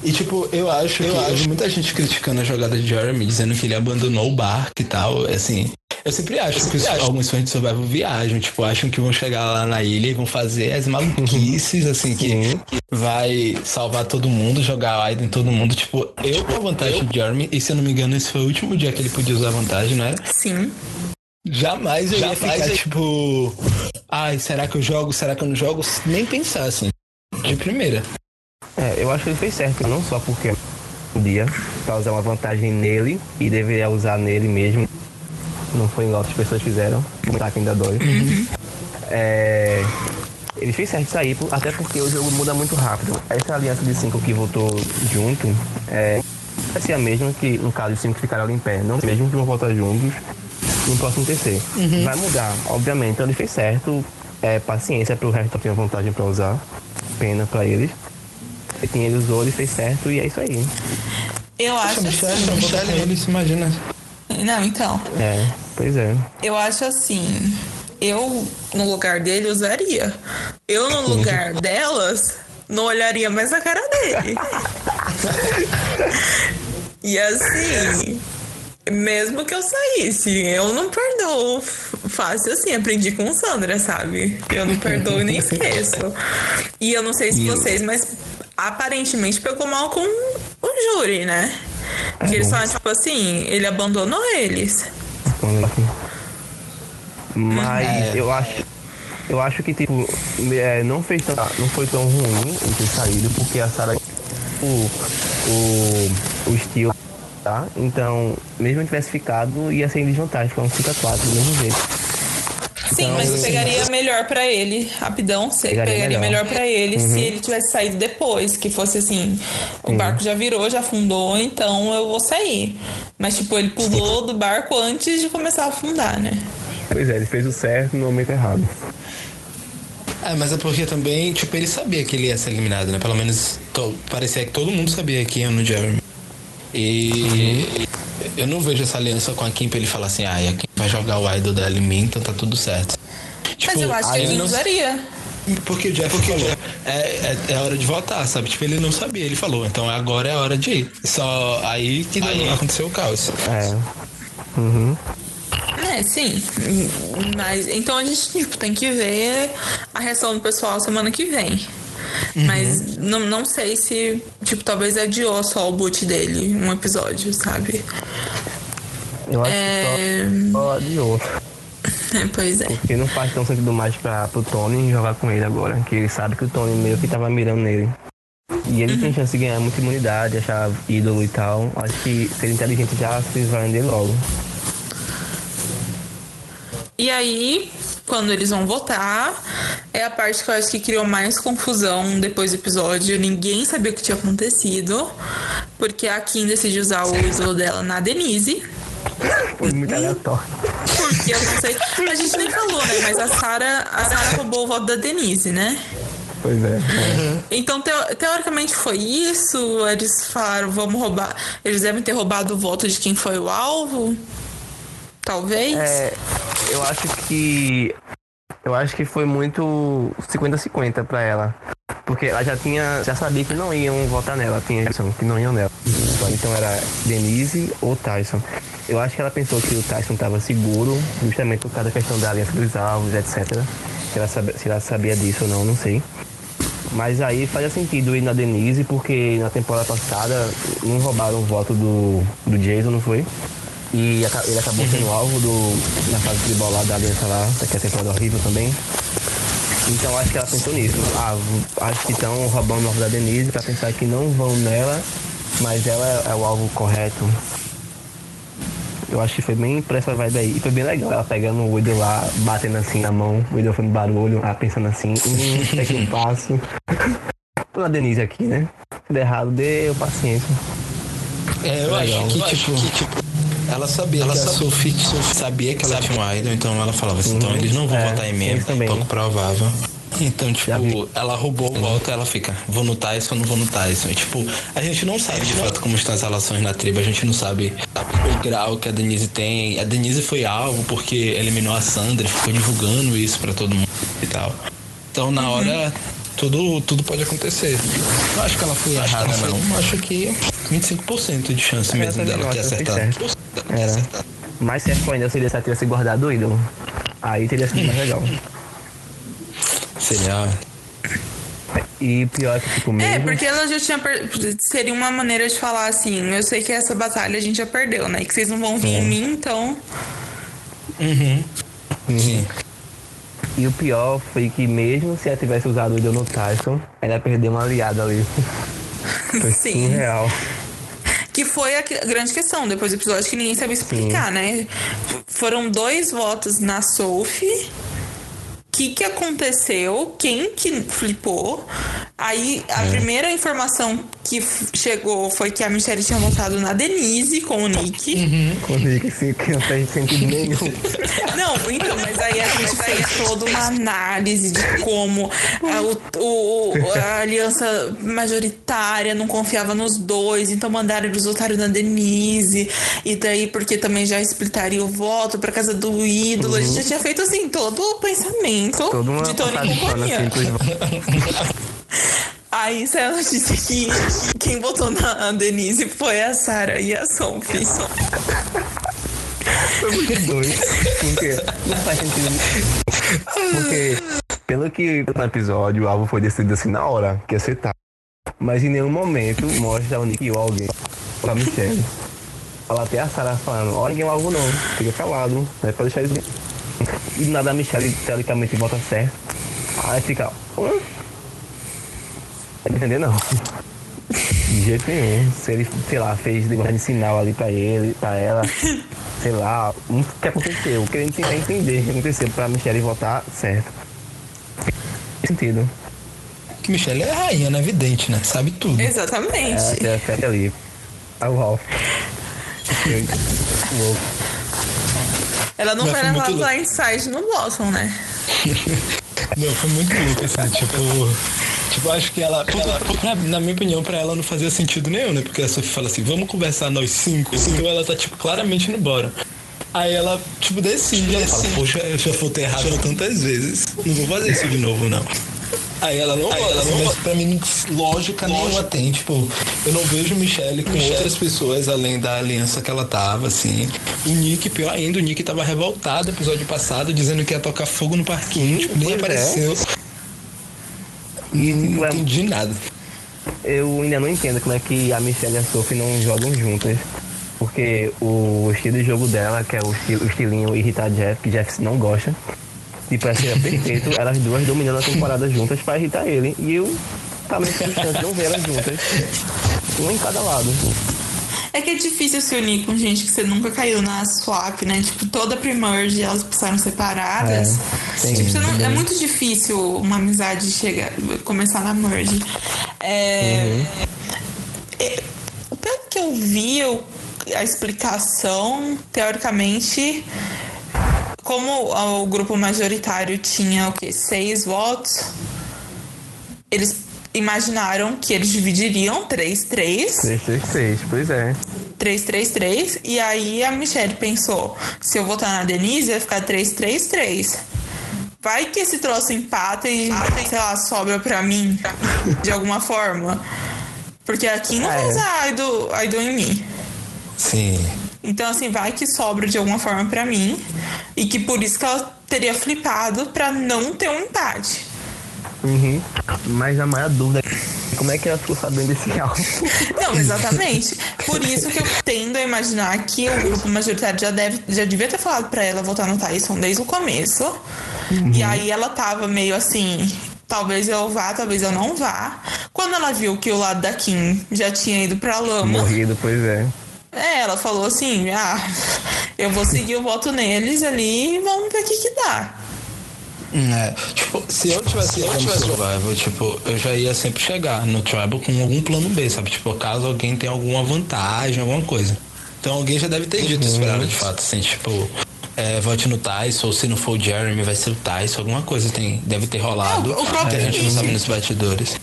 E tipo, eu acho que eu vi muita gente criticando a jogada de Jeremy, dizendo que ele abandonou o barco e tal. Assim, eu sempre acho que os- alguns fãs de Survival viajam, tipo, acham que vão chegar lá na ilha e vão fazer as maluquices, assim, que, Sim. que vai salvar todo mundo, jogar a Aida em todo mundo. Tipo, eu com a vantagem de Jeremy, e se eu não me engano, esse foi o último dia que ele podia usar a vantagem, não era? Sim. Jamais eu ia ficar, tipo, ai, será que eu jogo, será que eu não jogo? Nem pensar, assim, de primeira. É, eu acho que ele fez certo, não só porque um dia, pra usar uma vantagem nele e deveria usar nele mesmo. Não foi igual outras pessoas fizeram. O ataque ainda dói. É, ele fez certo por- até porque o jogo muda muito rápido. Essa aliança de cinco que voltou junto é, vai ser a mesma que, no caso, os cinco ficaram ali em pé. Não mesmo que vão voltar juntos no próximo TC. Vai mudar, obviamente. Então ele fez certo. É, paciência pro resto ter vantagem pra usar. Pena pra eles. E quem ele usou, ele fez certo e é isso aí. Eu acho Michelle, assim. eu vou com eles, imagina. Não, então. É, pois é. Eu acho assim. Eu, no lugar dele, usaria. Eu, no lugar delas, não olharia mais na cara dele. e assim. Mesmo que eu saísse, eu não perdoo fácil assim. Aprendi com Sandra, sabe? Eu não perdoo e nem esqueço. E eu não sei se vocês, mas aparentemente pegou mal com o júri, né? Que eles falam, tipo assim, ele abandonou eles. Mas É. eu acho. Eu acho que, tipo, é, não, fez tão, não foi tão ruim ele ter saído, porque a Sarah o, o, o estilo, tá? Então, mesmo ele tivesse ficado, ia ser em desvantagem, ficou um 5x4 do mesmo jeito. Sim, Então, mas assim, pegaria melhor pra ele, rapidão, você Pegaria pegaria, melhor. melhor pra ele Uhum. se ele tivesse saído depois, que fosse assim, o barco já virou, já afundou, então eu vou sair. Mas tipo, ele pulou do barco antes de começar a afundar, né? Pois é, ele fez o certo no momento errado. É, mas é porque também, tipo, ele sabia que ele ia ser eliminado, né? Pelo menos to- parecia que todo mundo sabia que ia no Jeremy. E eu não vejo essa aliança com a Kim pra ele falar assim, ah, e a Kim vai jogar o idol dela em mim, então tá tudo certo. Mas Tipo, eu acho que ele ele não- usaria. Porque o Jeff falou, é, é, é hora de votar, sabe? Tipo, ele não sabia, ele falou, então agora é a hora de ir. Só aí que deu- aconteceu o caos. É. Uhum. É, sim. Mas então a gente tipo, tem que ver a reação do pessoal semana que vem. Mas não, não sei se, tipo, talvez adiou só o boot dele um episódio, sabe? Eu acho É. que só, só adiou. É, pois é. Porque não faz tão sentido mais pra, pro Tony jogar com ele agora. Que ele sabe que o Tony meio que tava mirando nele. E ele tem chance de ganhar muita imunidade, achar ídolo e tal. Acho que ser inteligente já se vai dele logo. E aí, quando eles vão votar, é a parte que eu acho que criou mais confusão depois do episódio. Ninguém sabia o que tinha acontecido. Porque a Kim decidiu usar o ídolo dela na Denise. Foi muito aleatório. Porque eu não sei. A gente nem falou, né? Mas a Sarah, a Sarah roubou o voto da Denise, né? Pois é. é. Então, teo- teoricamente foi isso. Eles falaram, vamos roubar. Eles devem ter roubado o voto de quem foi o alvo. Talvez. É, eu acho que. Eu acho que foi muito 50-50 pra ela. Porque ela já tinha. Já sabia que não iam votar nela. Tinha que não iam nela. Então era Denise ou Tyson. Eu acho que ela pensou que o Tyson tava seguro, justamente por causa da questão da aliança dos alvos, etc. Se ela, sabia, se ela sabia disso ou não, não sei. Mas aí fazia sentido ir na Denise, porque na temporada passada não roubaram o voto do, do Jason, não foi? E ele acabou sendo alvo do, na fase de bola da aliança lá, que é a temporada horrível também. Então acho que ela pensou nisso. Ah, acho que estão roubando o alvo da Denise pra pensar que não vão nela, mas ela é o alvo correto. Eu acho que foi bem pra essa vibe aí. E foi bem legal ela pegando o Widow lá, batendo assim na mão, o Widow fazendo barulho, ela pensando assim, hum, que um passo. pela Denise aqui, né? Se der errado, deu paciência. É, eu Legal. acho que, tipo, ela sabia ela que a Sophie, Sophie sabia que ela tinha um idol, então ela falava assim, então eles não vão É, votar em mim, é pouco provável. Então, tipo, ela roubou o voto, ela fica, vou no Tyson, não vou no Tyson. E, tipo, a gente não sabe de fato como estão as relações na tribo, a gente não sabe o grau que a Denise tem. A Denise foi alvo porque eliminou a Sandra, ficou divulgando isso pra todo mundo e tal. Então, na hora, tudo, tudo pode acontecer. Não acho que ela foi errada, não. Acho que 25% de chance mesmo tá dela de ter volta, fez acertado. Era. Mais certo ainda seria se ela tivesse guardado o ídolo. Aí teria sido mais legal. Seria. E pior que, tipo, É, mesmo... porque ela já tinha. Per... Seria uma maneira de falar assim: eu sei que essa batalha a gente já perdeu, né? E que vocês não vão vir em mim, então. Uhum. Sim. E o pior foi que mesmo se ela tivesse usado o no Tyson, ela perdeu uma aliada ali. Foi Sim. surreal. Que foi a grande questão depois do episódio que ninguém sabia explicar, né? Foram dois votos na Sophie. O que, que aconteceu? Quem que flipou? Aí a primeira informação que chegou foi que a Michelle tinha votado na Denise com o Nick. Quando digo assim, que não fez sentido nenhum. Não, então, mas aí a gente fez toda uma análise de como a, o- o- a aliança majoritária não confiava nos dois, então mandaram eles votarem na Denise, e daí porque também já splitaria o voto pra casa do ídolo. A gente já tinha feito assim todo o pensamento Toda uma de Tony e companhia. assim Aí saiu a notícia que quem votou na Denise foi a Sarah e a Sophie. Foi muito doido. Porque não faz sentido. Porque, pelo que no episódio, o alvo foi decidido assim na hora, que ia ser tá. Mas em nenhum momento mostra o Nick ou alguém pra Michelle. Fala até a Sarah falando, ó, ninguém é o alvo não, fica calado, né? Pra deixar isso. E nada a Michelle teoricamente vota certo. Aí fica. Vai entender não. De jeito nenhum. Se ele, sei lá, fez negócio de sinal ali pra ele, pra ela, sei lá, o que aconteceu. Querendo tentar entender o que aconteceu pra Michelle votar certo. Sentido. Que Michelle é a rainha, né? Evidente, né? Sabe tudo. Exatamente. É, até ali. Ah, uau. Louco. Ela não Mas vai levar lá inside no Blossom, né? Não, foi muito louco, assim, tipo. Tipo, acho que ela, pra- na minha opinião, pra ela não fazia sentido nenhum, né? Porque a Sophie fala assim, vamos conversar nós cinco. Então ela tá, tipo, claramente indo embora. Aí ela, tipo, decide, ela fala, poxa, eu já votei errado tantas vezes. Não vou fazer isso de novo, não. Aí ela não assim, mas pra mim, lógica nenhuma tem. Tipo, eu não vejo Michelle com outras pessoas além da aliança que ela tava, assim. O Nick, pior ainda, o Nick tava revoltado no episódio passado, dizendo que ia tocar fogo no parquinho, tipo, nem é. apareceu. E, Não tipo, entendi nada. eu ainda não entendo como é que a Michelle e a Sophie não jogam juntas. Porque o estilo de jogo dela, que é o, estilo, o estilinho irritar Jeff, que Jeff não gosta, tipo, é seria perfeito elas duas dominando a temporada juntas pra irritar ele. E eu também tenho chance de não ver elas juntas. Um em cada lado. É que é difícil se unir com gente que você nunca caiu na swap, né? Tipo, toda pre-merge elas passaram separadas. É, sim, tipo, não- é muito difícil uma amizade chegar, começar na merge. É, é, pelo que eu vi, eu- a explicação, teoricamente, como o grupo majoritário tinha o quê? Seis votos, eles imaginaram que eles dividiriam 3-3. 336, pois é. 333 e aí a Michelle pensou, se eu votar na Denise vai ficar 333. Vai que esse troço empata e, sei lá, sobra pra mim de alguma forma. Porque aqui não Ah, vai é. usar idol, idol em mim. Sim. Então, assim, vai que sobra de alguma forma pra mim. E que por isso que ela teria flipado pra não ter um empate. Uhum. Mas a maior dúvida é como é que ela ficou sabendo desse álbum. Não, exatamente. Por isso que eu tendo a imaginar que o grupo majoritário já, deve, já devia ter falado pra ela votar no Tyson desde o começo. E aí ela tava meio assim. Talvez eu vá, talvez eu não vá. Quando ela viu que o lado da Kim já tinha ido pra lama, Morrido, pois é. É, ela falou assim: ah, eu vou seguir o voto neles ali e vamos ver o que, que dá. É, tipo, se eu tivesse jogando Survival, tipo, eu já ia sempre chegar no Tribal com algum plano B, sabe? Tipo, caso alguém tenha alguma vantagem, alguma coisa. Então alguém já deve ter dito isso de fato, assim, tipo, é, vote no Tyson, ou se não for o Jeremy, vai ser o Tyson, alguma coisa tem, deve ter rolado. É, o próprio que a gente não sabe nos batidores.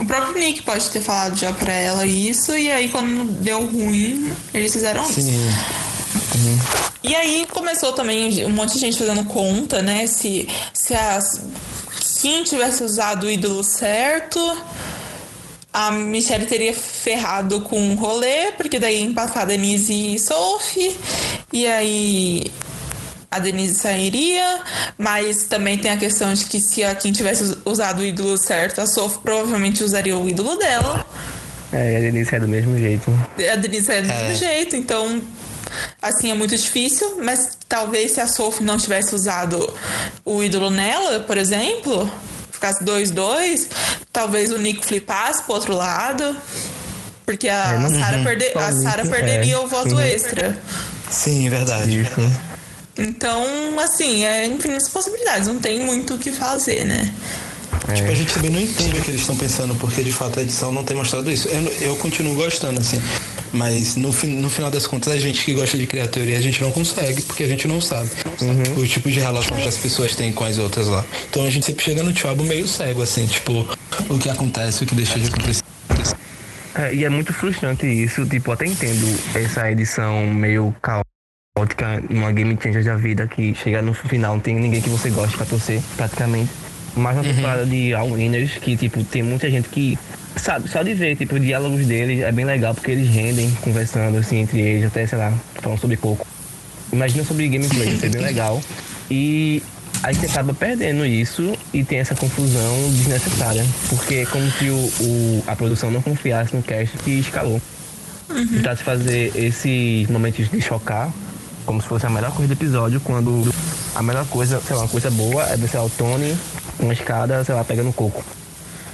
O próprio Nick pode ter falado já pra ela isso, e aí quando deu ruim, eles fizeram isso. Sim. E aí começou também um monte de gente fazendo conta, né? Se, se as, quem tivesse usado o ídolo certo, a Michelle teria ferrado com o rolê, porque daí ia empatar a Denise e Sophie. E aí a Denise sairia, mas também tem a questão de que se a quem tivesse us- usado o ídolo certo, a Sophie provavelmente usaria o ídolo dela. É, e a Denise é do mesmo jeito. A Denise é do mesmo jeito, então assim é muito difícil, mas talvez se a Sophie não tivesse usado o ídolo nela, por exemplo, ficasse 2-2, talvez o Nick flipasse pro outro lado. Porque a É, Sarah uhum, perde- a somente, Sarah é. perderia o voto Uhum. extra. Sim, verdade. Isso. Então, assim, é infinitas possibilidades, não tem muito o que fazer, né? Tipo, a gente também não entende o que eles estão pensando, porque de fato a edição não tem mostrado isso. Eu, eu continuo gostando, assim. Mas no, no final das contas, a gente que gosta de criar teoria, a gente não consegue, porque a gente não sabe o tipo de relação que as pessoas têm com as outras lá. Então a gente sempre chega no Thiago meio cego, assim, tipo, o que acontece, o que deixa de acontecer. É, e é muito frustrante isso, tipo, até entendo essa edição meio caótica numa game changer da vida que chega no final, não tem ninguém que você goste pra torcer, praticamente. Mas na temporada de All Winners, que tipo, tem muita gente que. Sabe, só de ver, tipo, os diálogos deles é bem legal porque eles rendem conversando assim entre eles, até, sei lá, falando sobre coco. Imagina sobre gameplay, isso é bem legal. E aí você acaba perdendo isso e tem essa confusão desnecessária. Porque é como se o, o- a produção não confiasse no cast que escalou. Tentar se fazer esses momentos de chocar como se fosse a melhor coisa do episódio, quando a melhor coisa, sei lá, uma coisa boa é ver, sei lá, o Tony uma escada, sei lá, pegando coco.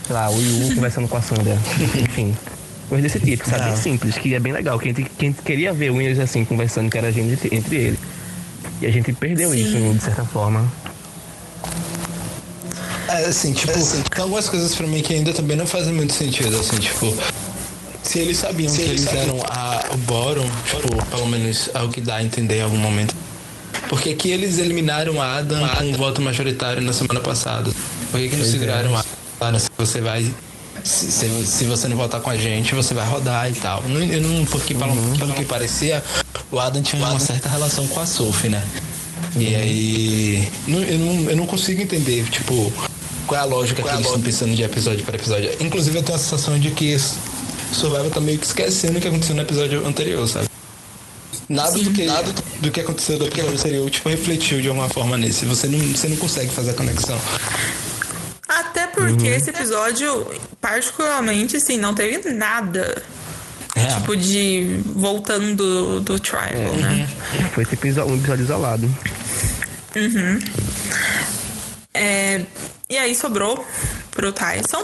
Sei lá, o Yu conversando com a Sandra. Enfim. Coisa desse tipo, sabe? Simples, que é bem legal. Que a gente, que a gente queria ver o Winners assim, conversando, que era a gente entre, eles. E a gente perdeu Sim. isso, de certa forma. É, assim, tipo, tem algumas coisas pra mim que ainda também não fazem muito sentido, assim, tipo. Se eles sabiam que eles eram a, o Boron, tipo, pelo menos é o que dá a entender em algum momento. Porque que eles eliminaram a Adam com um voto majoritário na semana passada. Por que, que não seguraram a Adam? Se você vai. Se, se, se você não votar com a gente, você vai rodar e tal. Não, eu não, porque pelo, pelo que parecia, o Adam tinha uma certa relação com a Sophie, né? E aí. não- eu, não, eu não consigo entender, tipo, qual é a lógica que eles estão pensando de episódio para episódio. Inclusive, eu tenho a sensação de que Survival tá meio que esquecendo o que aconteceu no episódio anterior, sabe? Nada do que, nada do que aconteceu do episódio anterior, tipo, refletiu de alguma forma nesse. Você não, você não consegue fazer a conexão. Até porque esse episódio, particularmente, assim, não teve nada. É. Tipo, de voltando do, do Tribal, né? Foi esse episódio, um episódio isolado. É, e aí sobrou pro Tyson.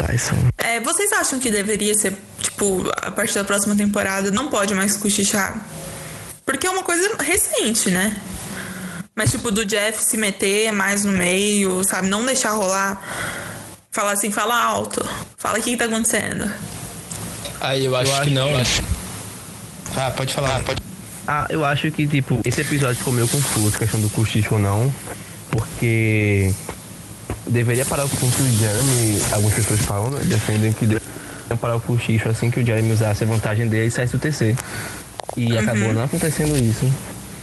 Tyson. É, vocês acham que deveria ser, tipo, a partir da próxima temporada não pode mais cochichar? Porque é uma coisa recente, né? Mas, tipo, do Jeff se meter mais no meio, sabe? Não deixar rolar. Falar assim, fala alto. Fala o que, que tá acontecendo. Aí eu acho, que não. Ah, pode falar. pode. Ah, eu acho que, tipo, esse episódio ficou meio confuso, questão do cochicho ou não. Porque deveria parar o cochicho que o Jeremy, algumas pessoas falam, né, defendem que deveria parar o cochicho assim que o Jeremy usasse a vantagem dele e saísse do TC. E acabou não acontecendo isso.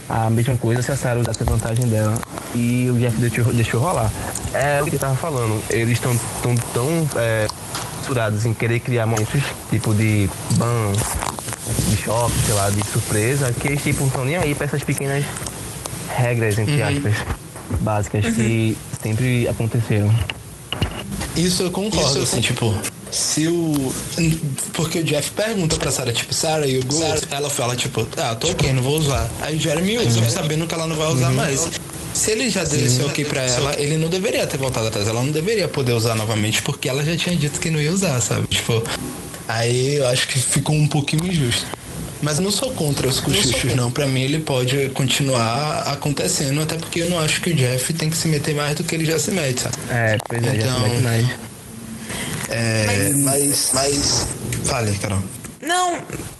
A mesma coisa se a Sarah usasse a vantagem dela e o Jeff deixou, deixou rolar. É o que eu tava falando, eles estão tão, tão é, misturados em querer criar momentos tipo de ban, de choque, sei lá, de surpresa, que eles tipo, não estão nem aí pra essas pequenas regras, entre aspas, básicas que sempre aconteceram. Isso eu concordo, assim, tipo, se o. Porque o Jeff pergunta pra Sarah, tipo, Sarah, you good? Ela fala, tipo, ah, tô ok, não vou usar. Aí o Jeremy usa, sabendo que ela não vai usar mais. Se ele já deu esse ok pra ela, ele não deveria ter voltado atrás. Ela não deveria poder usar novamente, porque ela já tinha dito que não ia usar, sabe? Tipo, aí eu acho que ficou um pouquinho injusto. Mas eu não sou contra os cochichos, não. Pra mim ele pode continuar acontecendo, até porque eu não acho que o Jeff tem que se meter mais do que ele já se mete, sabe? É, pois é, já Então- se mete mais. É, mas, mas. Fale, Carol. Não,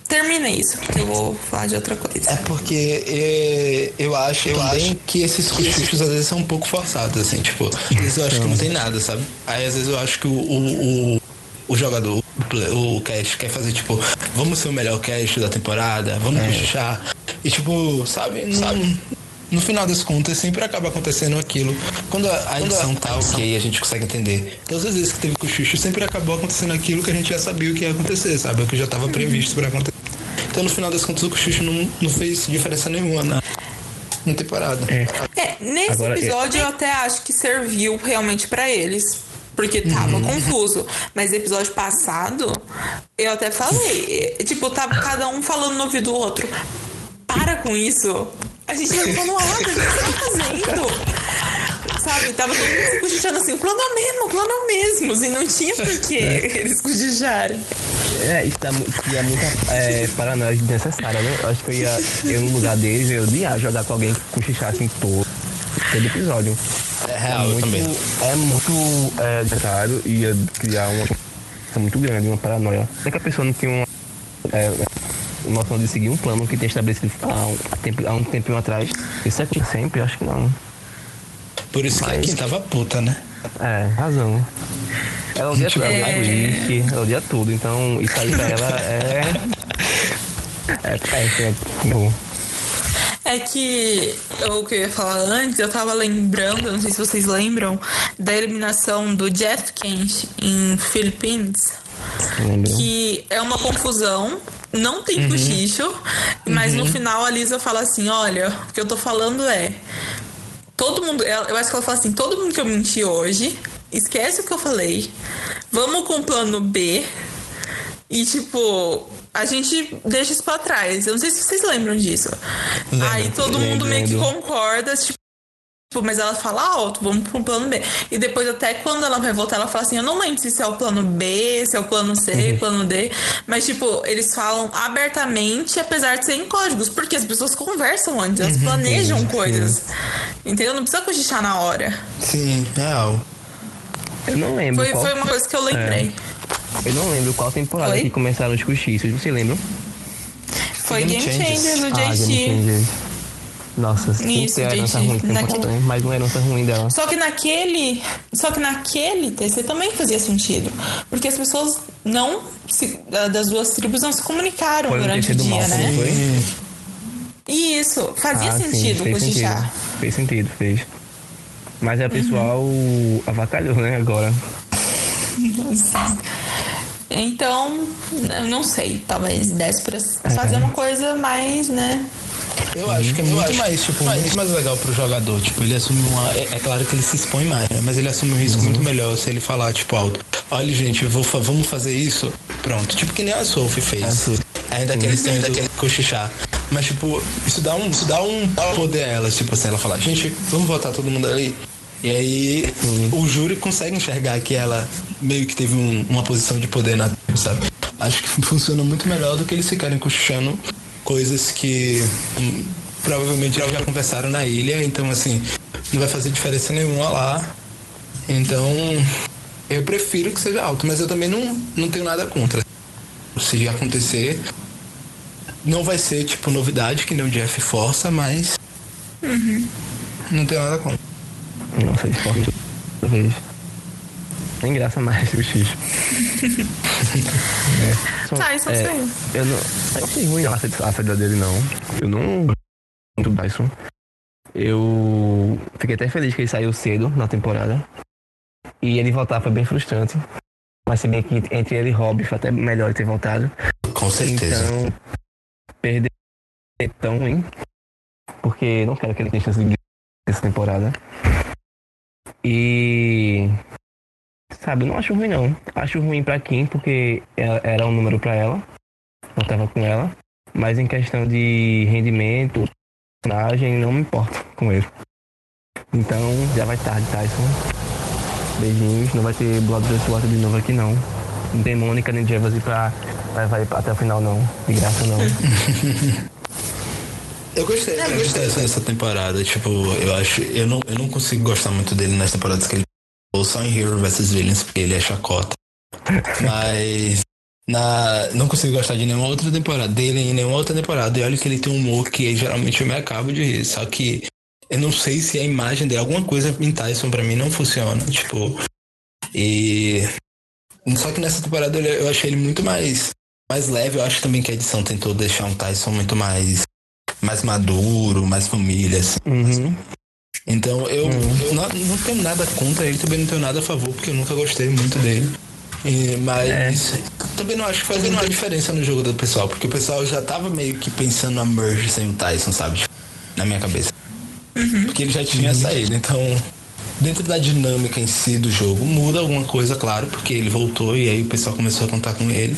termina isso, porque eu vou falar de outra coisa. É porque é, eu acho também que esses cochichos às vezes são um pouco forçados, assim, tipo, às vezes eu acho que não tem nada, sabe? Aí às vezes eu acho que o, o, o, jogador, o, cast quer fazer, tipo, vamos ser o melhor cast da temporada, vamos cochichar. E tipo, sabe, sabe? No final das contas, sempre acaba acontecendo aquilo. Quando a, a edição tá ok, a gente consegue entender. Todas as vezes que teve cochicho, sempre acabou acontecendo aquilo que a gente já sabia o que ia acontecer, sabe? O que já estava previsto pra acontecer. Então, no final das contas, o cochicho não, não fez diferença nenhuma na, na temporada. É, nesse Agora, episódio eu até acho que serviu realmente pra eles. Porque tava confuso. Mas episódio passado, eu até falei. Tipo, tava cada um falando no ouvido do outro. Para com isso. A gente não tá no ar, o que você tá fazendo? Sabe, tava todo mundo se cochichando assim, o plano é o mesmo, o plano é o mesmo. E não tinha por que eles cochicharem. É, isso tá, mu- cria muita é, paranoia desnecessária, né? Eu acho que eu ia, eu no lugar deles, eu ia jogar com alguém que cochichasse em todo, todo episódio. É eu muito. É muito é, necessário e ia criar uma coisa muito grande, uma paranoia. Até que a pessoa não tem uma é, noção de seguir um plano que tem estabelecido há um, tempo, há um tempinho atrás. Isso é sempre, acho que não. Por isso que aqui tava puta, né? É, razão. Ela odia tudo, ela É. twist, ela odia tudo, então isso aí pra ela é. É péssimo, é tipo. É que o que eu ia falar antes, eu tava lembrando, não sei se vocês lembram, da eliminação do Jeff Kent em Philippines, Lembra? que é uma confusão, não tem cochicho, mas no final a Lisa fala assim: olha, o que eu tô falando é. Todo mundo, eu acho que ela fala assim: todo mundo que eu menti hoje, esquece o que eu falei, vamos com o plano B. E, tipo, a gente deixa isso pra trás. Eu não sei se vocês lembram disso. Aí todo mundo lembro, meio que concorda, tipo, mas ela fala alto, vamos pro plano B. E depois, até quando ela vai voltar, ela fala assim: Eu não lembro se isso é o plano B, se é o plano C, Uhum. plano D. Mas, tipo, eles falam abertamente, apesar de serem códigos, porque as pessoas conversam antes, Uhum. elas planejam coisas. Entendeu? Não precisa cochichar na hora. Sim, real. Eu não lembro. Foi, qual, foi uma coisa que eu lembrei. Eu não lembro qual temporada Foi? que começaram os cochichos. Você lembra? Foi Game Game Changers. Changer do Ah, JT. Nossa, Isso, uma herança gente, ruim naquele- né? mais uma herança ruim dela. Só que naquele. Só que naquele TC também fazia sentido. Porque as pessoas não. se- da- das duas tribos não se comunicaram Foi no durante o dia, Malcolm, né? foi? E isso, fazia Ah, sim, sentido fez cochichar. sentido. Fez sentido, fez. Mas Uhum. é o pessoal avacalhou, né, agora. Então, eu não sei, talvez desse pra É. fazer uma coisa mais, né? Eu acho que é muito mais, tipo, muito mais legal pro jogador. Tipo, ele assume uma. É, é claro que ele se expõe mais, né? Mas ele assume um risco muito melhor se ele falar, tipo, alto. Olha, gente, vou, fa- vamos fazer isso. Pronto. Tipo que nem a Sophie fez. Ainda que eles tenham daquele cochichar. Mas, tipo, isso dá um, isso dá um poder a ela, tipo assim, ela falar, gente, vamos votar todo mundo ali. E aí o júri consegue enxergar que ela meio que teve um- uma posição de poder na sabe? Acho que funciona muito melhor do que eles ficarem cochichando coisas que hum, provavelmente já conversaram na ilha, então assim, não vai fazer diferença nenhuma lá. Então, eu prefiro que seja alto, mas eu também não, não tenho nada contra. Se acontecer, não vai ser tipo novidade, que nem o Jeff força, mas não tenho nada contra. Nossa, esporte eu vejo. Tem graça mais o X. é. Só- Tá, isso é, sei. Eu não. Eu não achei ruim a saída- a saída dele, não. Eu não gosto muito do Dyson. Eu fiquei até feliz que ele saiu cedo na temporada. E ele voltar foi bem frustrante. Mas se bem que entre ele e Rob foi até melhor ele ter voltado. Com certeza. Então, perder é tão ruim. Porque não quero que ele tenha chance de essa temporada. E. Sabe, não acho ruim não. Acho ruim pra Kim, porque ela- era um número pra ela. Eu tava com ela. Mas em questão de rendimento, personagem, não me importo com ele. Então, já vai tarde, Tyson. Beijinhos, não vai ter Blood Water de novo aqui não. Não tem Mônica nem Jevasy pra levar ele até o final, não. De graça, não. Eu gostei, eu gostei dessa, dessa temporada. Tipo, eu acho. Eu não, eu não consigo gostar muito dele nas temporadas que ele ou só em Hero vs Villains, porque ele é chacota. Mas. Na, não consigo gostar de nenhuma outra temporada dele em nenhuma outra temporada. E olha que ele tem um humor que geralmente eu me acabo de rir. Só que eu não sei se a imagem dele, alguma coisa em Tyson pra mim não funciona. Tipo. E. Só que nessa temporada eu achei ele muito mais, mais leve. Eu acho também que a edição tentou deixar um Tyson muito mais. Mais maduro, mais família, assim. Uhum. Então eu, eu não, não tenho nada contra ele, também não tenho nada a favor, porque eu nunca gostei muito dele. E, mas também não acho que faz muita diferença no jogo do pessoal, porque o pessoal já tava meio que pensando na merge sem o Tyson, sabe? Na minha cabeça. Porque ele já tinha saído, então dentro da dinâmica em si do jogo muda alguma coisa, claro, porque ele voltou e aí o pessoal começou a contar com ele.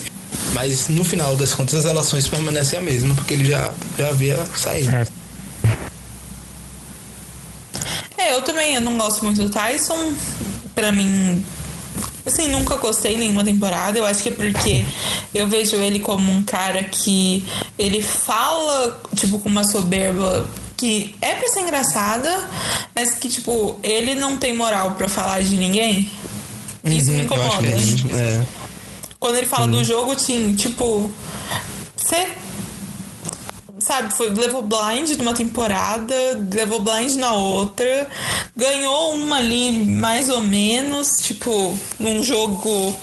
Mas no final das contas as relações permanecem a mesma, porque ele já, já havia saído. É. É, eu também eu não gosto muito do Tyson. Pra mim, assim, nunca gostei nenhuma temporada. Eu acho que é porque eu vejo ele como um cara que ele fala, tipo, com uma soberba que é pra ser engraçada, mas que, tipo, ele não tem moral pra falar de ninguém. Isso me Uhum, eu acho incomoda. que é É. Quando ele fala do jogo, assim, tipo, você sabe, foi, levou blind numa temporada, levou blind na outra, ganhou uma ali mais ou menos, tipo, num jogo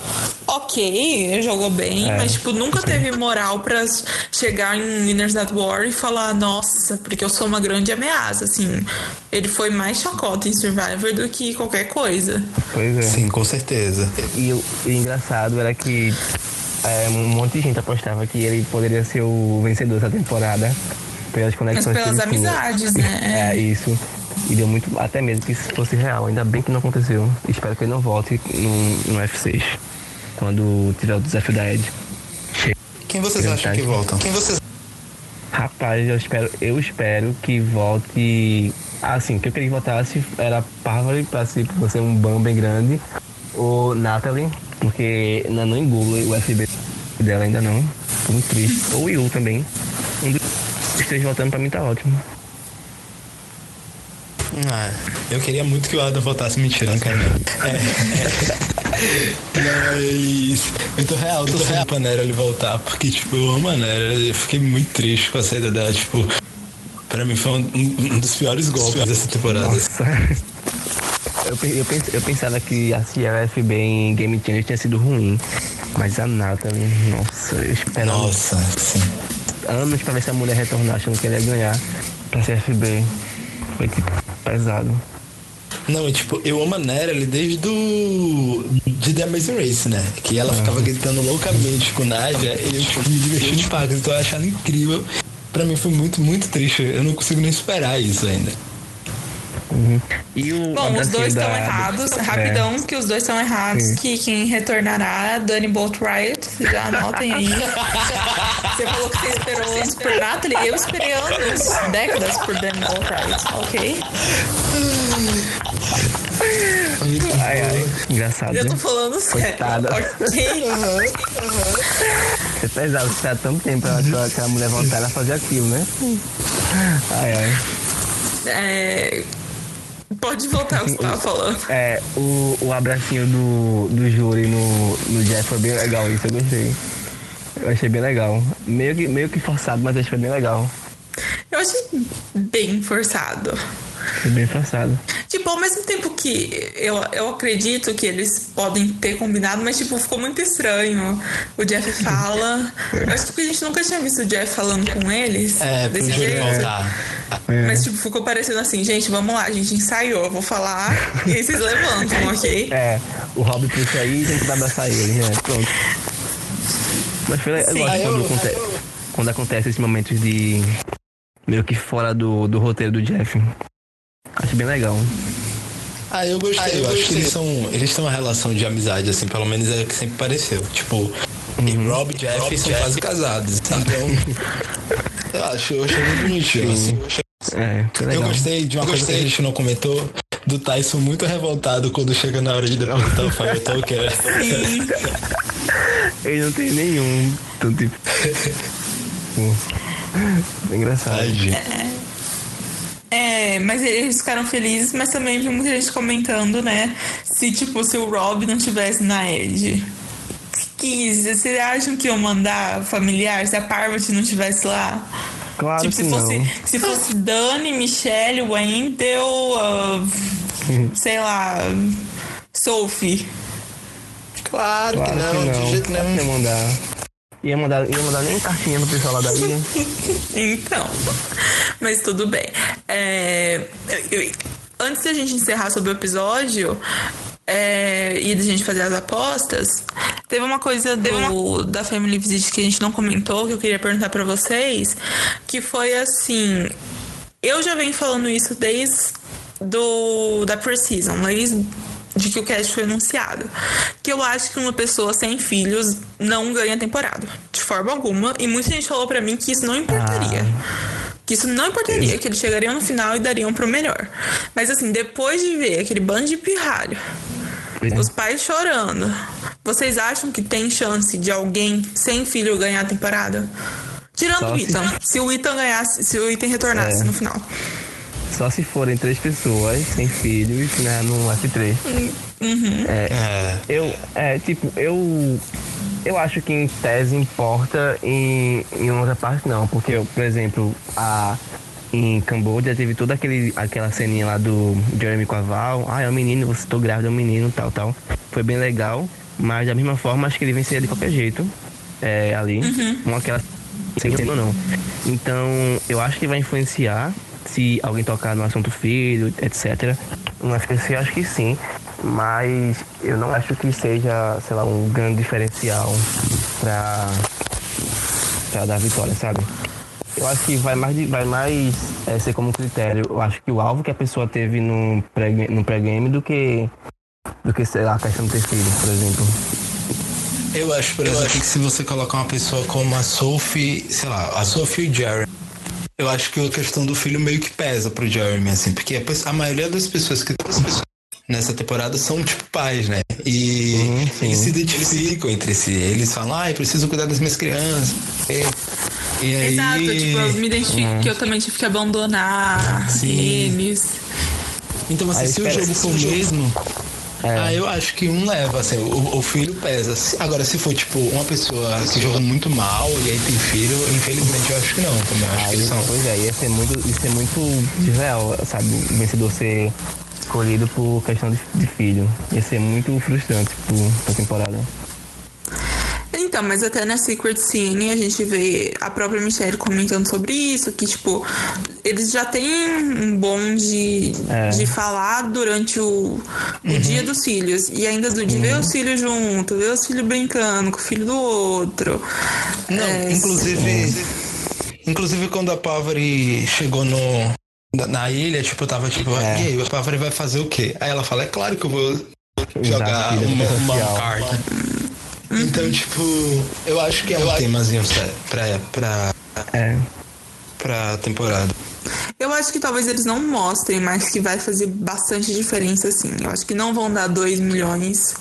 ok, jogou bem, É, mas tipo, nunca teve moral pra chegar em Winners at War e falar, nossa, porque eu sou uma grande ameaça, assim. Ele foi mais chacota em Survivor do que qualquer coisa. Pois é. Sim, com certeza. E e o engraçado era que é, um monte de gente apostava que ele poderia ser o vencedor dessa temporada. Pelas Mas conexões pelas que ele tinha. amizades, né? É, isso. E deu muito, até mesmo que isso fosse real. Ainda bem que não aconteceu. Espero que ele não volte no, no F6. Quando tiver o desafio da Ed. Quem vocês acham que voltam? Quem vocês Rapaz, eu espero, eu espero que volte. Assim, o que eu queria que voltasse era Parvati pra ser, pra ser um ban bem grande. Ou Natalie, porque ainda não engulo o FB dela ainda não. Tô muito triste. Ou o Yu também. Um dos três voltando pra mim tá ótimo. Ah, eu queria muito que o Adam voltasse mentira, não quero não. É, é. Mas eu tô real, tô real pra Nera ele voltar, porque tipo, eu amo a Nera, eu fiquei muito triste com a saída dela, tipo, pra mim foi um, um dos piores golpes dessa temporada. Nossa. Eu, eu, eu pensava que a Sierra FB em Game Changer tinha sido ruim. Mas a Natalie, nossa, eu esperava Nossa, sim. anos pra ver se a mulher retornar achando que ele ia ganhar pra ser FB. Foi tipo pesado. Não, tipo, eu amo a desde do. de The Amazing Race, né? Que ela ficava gritando loucamente com Nadia e eu tipo, me diverti de pago, então eu achava incrível. Pra mim foi muito, muito triste. Eu não consigo nem esperar isso ainda. E o Bom, os dois estão da- errados. É. Rapidão, que os dois estão errados. Sim. Que quem retornará é Dani Boatwright. Já anotem aí. Você falou que você esperou anos por Natalie. Eu esperei anos, décadas por Dani Boatwright, ok? Ai, ai, engraçado. Eu tô falando sério. Coitada. Ok? É pesado, você tá tanto tempo pra pra aquela mulher voltar a fazer aquilo, né? Ai, ai. É, Pode voltar você tava falando. É, o, o abracinho do, do júri no, no Jeff foi bem legal, isso eu gostei. Eu achei bem legal. Meio que, meio que forçado, mas achei bem legal. Eu achei bem forçado. Foi bem forçado. Tipo, ao mesmo tempo que eu, eu acredito que eles podem ter combinado, mas, tipo, ficou muito estranho. O Jeff fala. Eu acho que a gente nunca tinha visto o Jeff falando com eles. É, desse jeito. voltar. Mas, tipo, ficou parecendo assim, gente, vamos lá, a gente ensaiou, eu vou falar e aí vocês levantam, ok? É, o Rob puxa aí e a gente vai abraçar ele, né? Pronto. Mas foi. Eu gosto eu- quando, aconte- quando acontece esses momentos de. Meio que fora do, do roteiro do Jeff. Acho bem legal. Ah, eu gostei. eu acho que eles são. Eles têm uma relação de amizade, assim, pelo menos é o que sempre pareceu. Tipo, e Rob e Jeff são quase casados. Então. eu acho, eu achei muito bonitinho, assim. É, Eu gostei de uma coisa que a gente não comentou, do Tyson muito revoltado quando chega na hora de depositar o Fire Talker. Ele não tem nenhum. Então, tipo. é engraçado. Tadinho. É, mas eles ficaram felizes, mas também vi muita gente comentando, né? Se, tipo, se o Rob não tivesse na Ed. Que, vocês acham que iam mandar familiar se a Parvati não estivesse lá? Claro tipo, que se fosse, não. se fosse Dani, Michelle, Wendell, uh, sei lá, Sophie. Claro, Claro que não, de jeito Claro que nenhum. Mandar. Ia mandar, ia mandar nem cartinha pro pessoal lá da ilha. Então, mas tudo bem. É, antes da gente encerrar sobre o episódio é, e da gente fazer as apostas, teve uma coisa do, da Family Visit que a gente não comentou, que eu queria perguntar pra vocês, que foi assim, eu já venho falando isso desde do, da Precision, desde de que o cast foi anunciado. Que eu acho que uma pessoa sem filhos não ganha temporada. De forma alguma. E muita gente falou pra mim que isso não importaria. Que isso não importaria, que eles chegariam no final e dariam pro melhor. Mas assim, depois de ver aquele bando de pirralho, os pais chorando, vocês acham que tem chance de alguém sem filho ganhar a temporada? Tirando Só o se- Ethan. Se o Ethan ganhasse, se o Ethan retornasse É. no final. Só se forem três pessoas sem filhos, né? No F3. É. Eu, é, tipo, eu. Eu acho que em tese importa e em outra parte não. Porque, por exemplo, a. Em Camboja teve toda aquele, aquela ceninha lá do Jeremy com a Val. Ah, é um menino, você tô grávida, é um menino, tal, tal. Foi bem legal. Mas da mesma forma, acho que ele venceria de qualquer jeito. É, ali. Com aquela. Sem ou não. Então, eu acho que vai influenciar se alguém tocar no assunto filho, etc. FTC, eu acho que sim. Mas eu não acho que seja, sei lá, um grande diferencial pra, pra dar vitória, sabe? Eu acho que vai mais, vai mais é, ser como critério. Eu acho que o alvo que a pessoa teve no pré-game no pré do que, do que, sei lá, a questão do ter filho, por exemplo. Eu acho, por exemplo, que se você colocar uma pessoa como a Sophie, sei lá, a Sophie e o Jeremy, eu acho que a questão do filho meio que pesa pro Jeremy, assim, porque a, maioria das pessoas que nessa temporada são tipo pais, né? E Sim, sim. eles se identificam entre si. Eles falam, ah, eu preciso cuidar das minhas crianças. E, e aí. Exato, tipo, eu me identifico que eu também tive que abandonar Sim. eles. Então, assim, Aí se o jogo for o mesmo, É. ah, eu acho que um leva, assim, o, o filho pesa. Agora, se for, tipo, uma pessoa que joga muito mal e aí tem filho, infelizmente eu acho que não, também. Acho que Aí, eles são. pois é, ia ser muito, ia ser muito desleal, sabe? O vencedor ser escolhido por questão de, de filho. Ia ser muito frustrante pro, pra temporada. Então, mas até na Secret Scene a gente vê a própria Michelle comentando sobre isso, que, tipo, eles já têm um bom de, É. de falar durante o, o dia dos filhos. E ainda do de ver os filhos junto, ver os filhos brincando com o filho do outro. Não, É, inclusive. Inclusive quando a Pavari chegou no. Na, ilha, tipo, eu tava tipo, É. e aí, a Pavari vai fazer o quê? Aí ela fala, é claro que eu vou jogar uma, uma social. Carta. Então, tipo, eu acho que é um temazinho pra, pra, É. pra temporada. Eu acho que talvez eles não mostrem, mas que vai fazer bastante diferença, assim. Eu acho que não vão dar 2 milhões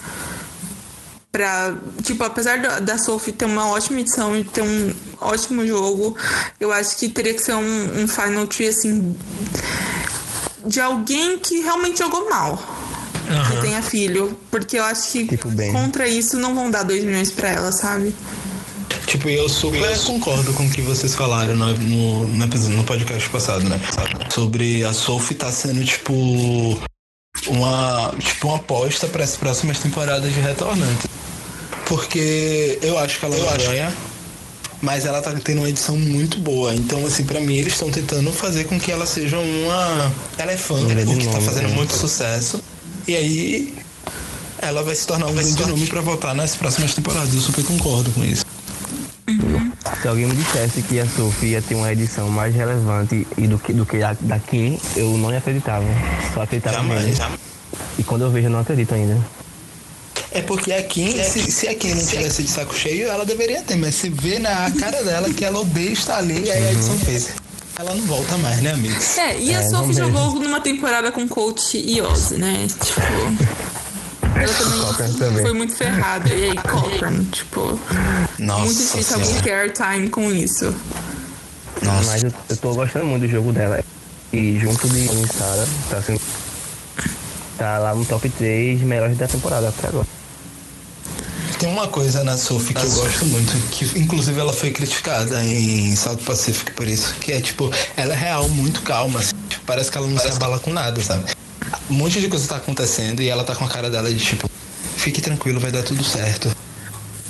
pra. Tipo, apesar da, da Sophie ter uma ótima edição e ter um ótimo jogo, eu acho que teria que ser um, um Final Tree, assim. De alguém que realmente jogou mal. Que tenha filho. Porque eu acho que Tipo, bem. contra isso não vão dar 2 milhões pra ela, sabe? Tipo, eu super concordo com o que vocês falaram no, no, no, podcast passado, né? Sobre a Sophie tá sendo, tipo, uma, tipo, uma aposta para as próximas temporadas de Retornante. Porque eu acho que ela não ganha, mas ela tá tendo uma edição muito boa. Então, assim, pra mim, eles estão tentando fazer com que ela seja uma elefante, o que tá nome, fazendo né? muito sucesso. E aí, ela vai se tornar um grande nome pra voltar nas próximas temporadas. Eu super concordo com isso. Se alguém me dissesse que a Sophie ia ter uma edição mais relevante e do que, do que a daqui, eu não ia acreditava. Só acreditava Jamais. nele. E quando eu vejo, eu não acredito ainda. É porque a Kim, se, se a Kim não tivesse de saco cheio, ela deveria ter, mas se vê na cara dela que ela odeia estar ali, e aí a edição fez. Ela não volta mais, né, amigos? É, e a É, Sophie jogou numa temporada com Coach e Ozzy, né? Tipo. Ela também, foi muito ferrada. E aí, Cochran, tipo, Nossa muito difícil alguém Senhora. ter airtime com isso. Nossa. Mas eu, eu tô gostando muito do jogo dela. E junto de Sarah, tá, sendo, tá lá no top 3 melhores da temporada até agora. Tem uma coisa na Sophie que eu gosto muito, que inclusive ela foi criticada em South Pacific por isso, que é tipo, ela é real, muito calma, assim, tipo, parece que ela não se abala com nada, sabe? Um monte de coisa tá acontecendo e ela tá com a cara dela de tipo, fique tranquilo, vai dar tudo certo.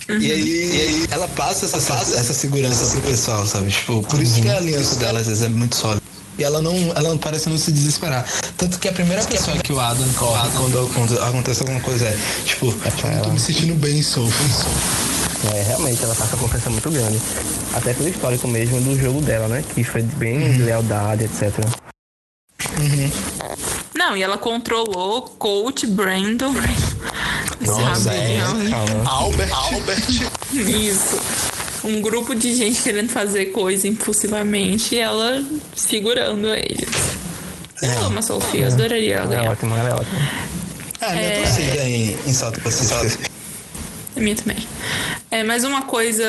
E, aí, e aí ela passa essa, essa segurança pro pessoal, sabe? Tipo, por isso que a aliança dela às vezes é muito sólida. E ela não, ela não parece não se desesperar. Tanto que a primeira pessoa que o Adam corre quando, quando acontece alguma coisa é, tipo, eu tô me sentindo bem, Sophie. É, realmente, ela passa uma confiança muito grande. Até pelo histórico mesmo do jogo dela, né? Que foi bem de lealdade, etc. Não, e ela controlou coach Brandon. Nossa, sabe? é. Ela- Albert. Albert. Isso. Um grupo de gente querendo fazer coisa impulsivamente e ela segurando eles. Eu amo a Sofia, eu adoraria ela Ela é ganhar. ótima, ela é ótima. É, minha torcida em, em Salto Pacífico. A minha também. É, mas uma coisa.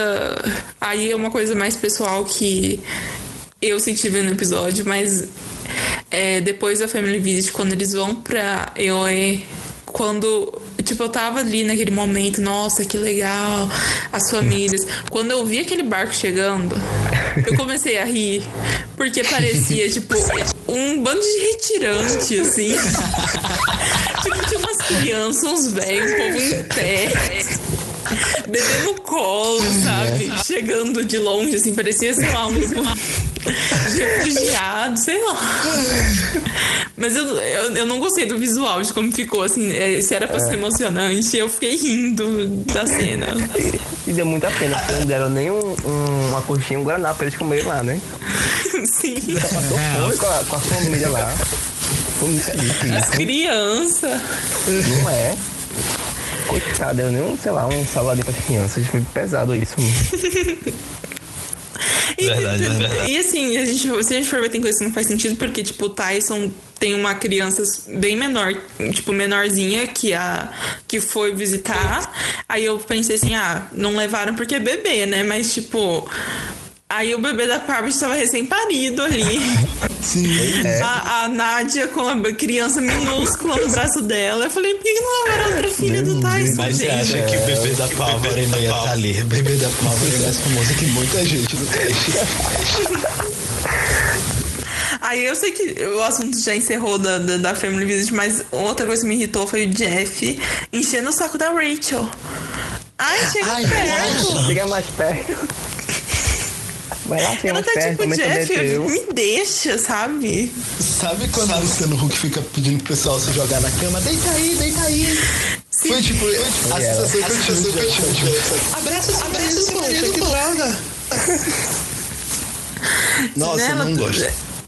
Aí é uma coisa mais pessoal que eu senti vendo o episódio, mas é, depois da Family Visit, quando eles vão pra EOE, quando. Tipo, eu tava ali naquele momento, nossa, que legal, as famílias. Quando eu vi aquele barco chegando, eu comecei a rir, porque parecia, tipo, um bando de retirante, assim. tipo, tinha umas crianças, uns velhos, um povo em pé. Bebê no colo, sabe? Chegando de longe, assim, parecia, sei lá, um refugiados, sei lá. Mas eu, eu, eu não gostei do visual, de como ficou, assim. é, Se era pra ser emocionante, eu fiquei rindo da cena. E deu muita pena, porque não deram nem um, um- uma coxinha, um guaraná pra eles comerem lá, né? Sim. Passou fome com a, com a família lá. Foi muito triste As crianças. Não é? Coitado, deu nem um, sei lá, um salgadinho para crianças. Foi pesado isso. E, Verdade, verdade. e assim, a gente, se a gente for ver, tem coisa que não faz sentido, porque, tipo, o Tyson tem uma criança bem menor, tipo, menorzinha, que, a, que foi visitar. Aí eu pensei assim, ah, não levaram porque é bebê, né? Mas, tipo. Aí o bebê da Parvati estava recém-parido ali. Sim. A, a Nádia com a criança minúscula no braço dela. Eu falei, por que não levaram outra filha do Tyson, Mas você gente? acha que o bebê da pálvora ainda ia estar ali? O bebê da pálvora é mais famoso que muita gente no teste. Aí eu sei que o assunto já encerrou da, da, da Family Visit, mas outra coisa que me irritou foi o Jeff enchendo o saco da Rachel. Ai, chega Ai, perto. Chega mais perto. Vai lá, Ela tá perto, tipo, Jeff, me deixa, sabe? Sabe quando o Luciano Huck fica pedindo pro pessoal se jogar na cama? Deita aí, deita aí. Foi tipo, a sensação que eu tive. Tipo, tipo, abraça, abraça seu marido, que droga. Nossa, eu Ela- não gosto.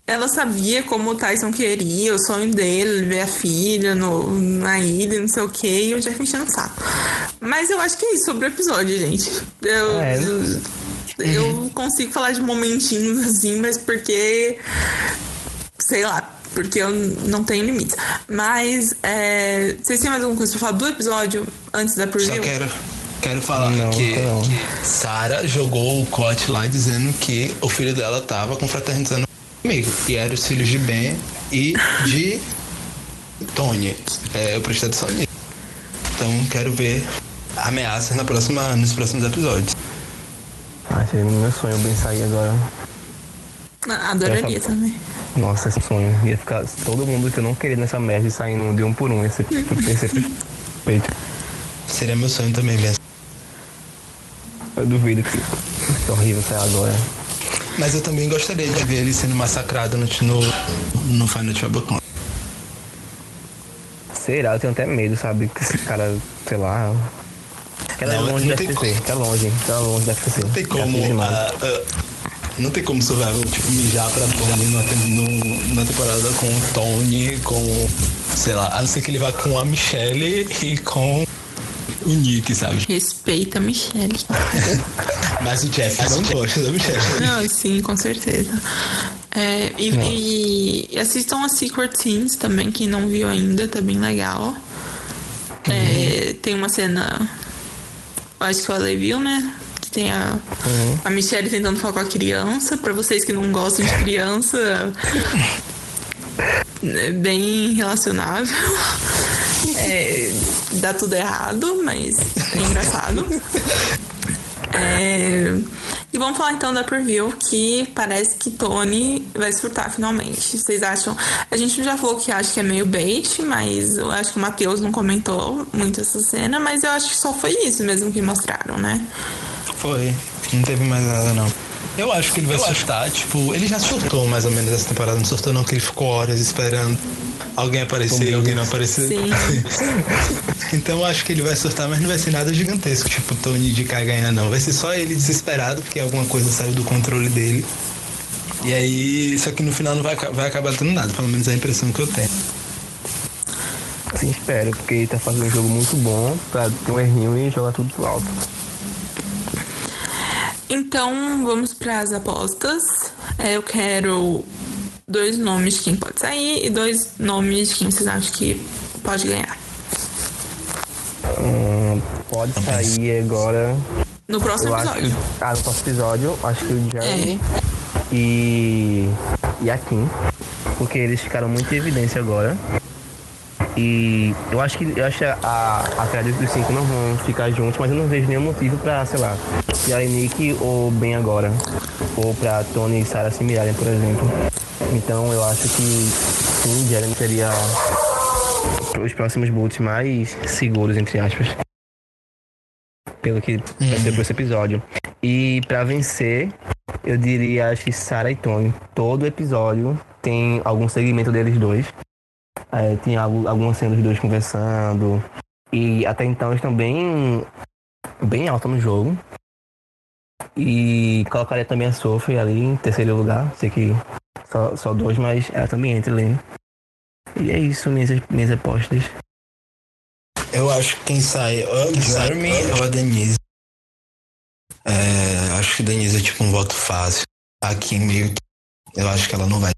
Ela sabia como o Tyson queria, o sonho dele, ver a filha no, na ilha, não sei o que, e o Jeff enchendo o saco. Mas eu acho que é isso sobre o episódio, gente. Eu, É. eu consigo falar de momentinhos assim, mas porque. Sei lá, porque eu não tenho limites. Mas, é, vocês têm mais alguma coisa pra falar do episódio antes da preview? Só quero, quero falar Não, que não. Sarah jogou o cote lá dizendo que o filho dela tava confraternizando comigo. E era os filhos de Ben e de Tony. É, eu prestei atenção nisso. Então quero ver ameaças na próxima, nos próximos episódios. Achei meu sonho bem sair agora. Ah, Adoraria Essa- também. Nossa, esse sonho. Ia ficar todo mundo que eu não queria nessa merda e saindo de um por um. Ia ser, ia ser perfeito. Seria meu sonho também, Ben. Eu duvido que que horrível sair agora. Mas eu também gostaria de ver ele sendo massacrado no, no, no Final Con. Será? Eu tenho até medo, sabe? Que esse cara, sei lá. Aquela Não, longe não da tem FCC. como. Aquela longe, longe da FCC. Não tem como. ah, ah, não tem como Survival, tipo, mijar pra Tony tem- num- numa temporada com o Tony, com. Sei lá, a não ser que ele vá com a Michelle e com o Nick, sabe? Respeita a Michelle. Mas o Jeff não gosta da Michelle. Não, sim, com certeza. É, e, e- e assistam a Secret Scenes também, quem não viu ainda, tá bem legal. É, tem uma cena. Acho que o Ale viu, né? Que tem a, a Michelle tentando falar com a criança. Pra vocês que não gostam de criança. É bem relacionável. É, dá tudo errado, mas é engraçado. É, e vamos falar então da preview, que parece que Tony vai surtar finalmente. Vocês acham? A gente já falou que acha que é meio bait, mas eu acho que o Matheus não comentou muito essa cena, mas eu acho que só foi isso mesmo que mostraram, né? Foi. Não teve mais nada, não. Eu acho que ele vai surtar, tipo, ele já surtou mais ou menos essa temporada, não surtou não, que ele ficou horas esperando alguém aparecer e alguém não aparecer. Sim. então eu acho que ele vai surtar, mas não vai ser nada gigantesco, tipo Tony de cá ganhar, não. Vai ser só ele desesperado, porque alguma coisa saiu do controle dele. E aí, só que no final não vai, vai acabar dando nada, pelo menos é a impressão que eu tenho. Assim espero, porque ele tá fazendo um jogo muito bom pra ter um errinho e jogar tudo pro alto. Então vamos para as apostas. É, eu quero dois nomes de quem pode sair e dois nomes de quem vocês acham que pode ganhar. Hum, pode sair agora. No próximo Eu episódio. que. Ah, no próximo episódio, acho que o Jeremy e. e a Kim. Porque eles ficaram muito em evidência agora. E eu acho que eu acho a, a cara dos cinco não vão ficar juntos, mas eu não vejo nenhum motivo pra, sei lá, e Nick ou bem agora. Ou pra Tony e Sarah se mirarem, por exemplo. Então eu acho que sim, Jeremy seria os próximos boots mais seguros, entre aspas. Pelo que ser por esse episódio. E pra vencer, eu diria acho que Sarah e Tony. Todo episódio tem algum segmento deles dois. É, tem algo, alguma cena dos dois conversando. E até então eles estão bem, bem alto no jogo. E colocaria também a Sophie ali em terceiro lugar. Sei que só, só dois, mas ela também entra ali. E é isso, minhas, minhas apostas. Eu acho que quem sai ou o Jeremy ou a Denise. É, acho que a Denise é tipo um voto fácil. Aqui meio que. Eu acho que ela não vai.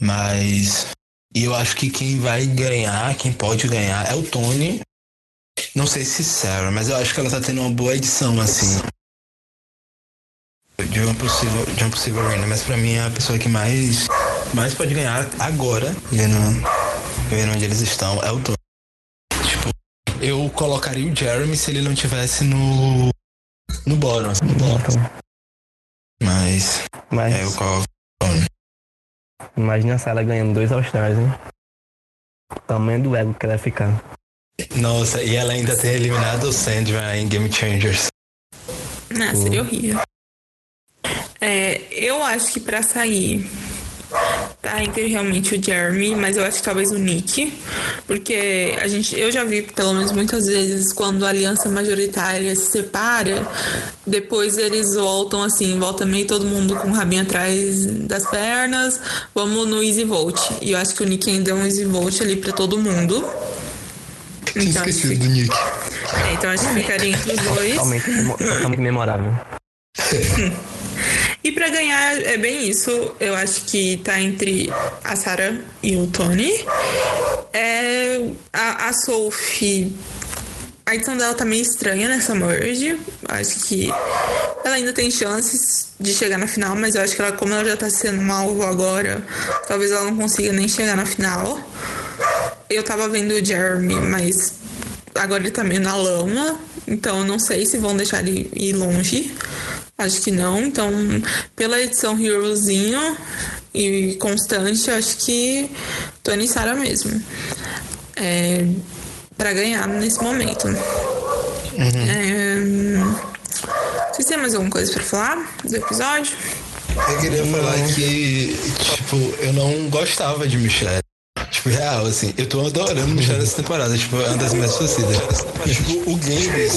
Mas. E eu acho que quem vai ganhar, quem pode ganhar, é o Tony. Não sei se Sarah, mas eu acho que ela tá tendo uma boa edição, assim. De uma possível, de uma possível reina. Mas pra mim é a pessoa que mais, mais pode ganhar agora, vendo, vendo onde eles estão, é o Tony. Tipo, eu colocaria o Jeremy se ele não tivesse no. No bottom. No bottom. Mas. mas É, eu coloco. Imagina a Sarah ganhando dois All-Stars, hein? O tamanho do ego que ela vai ficar. Nossa, e ela ainda ter eliminado o Sandra em Game Changers. Ah, seria horrível. É, eu acho que pra sair tá entre realmente o Jeremy, mas eu acho que talvez o Nick, porque a gente, eu já vi pelo menos muitas vezes quando a aliança majoritária se separa, depois eles voltam assim, volta meio todo mundo com o rabinho atrás das pernas, vamos no Easy Vote. E eu acho que o Nick ainda é um Easy Vote ali pra todo mundo. Tinha Então, esquecido que- do Nick. é, então acho que ficaria entre os dois. Totalmente, totalmente memorável. E pra ganhar é bem isso. Eu acho que tá entre a Sarah e o Tony. É, a, a Sophie. A edição dela tá meio estranha nessa merge. Acho que ela ainda tem chances de chegar na final, mas eu acho que ela, como ela já tá sendo um alvo agora, talvez ela não consiga nem chegar na final. Eu tava vendo o Jeremy, mas agora ele tá meio na lama, então eu não sei se vão deixar ele ir longe. Acho que não. Então, pela edição Herozinho e constante, acho que Tony Sarah mesmo. É, para ganhar nesse momento. É, vocês têm mais alguma coisa pra falar do episódio? Eu queria falar que, tipo, eu não gostava de Michelle. Tipo, real, assim, eu tô adorando Michelle essa temporada, tipo, é uma das minhas torcidas. Tipo, o Games,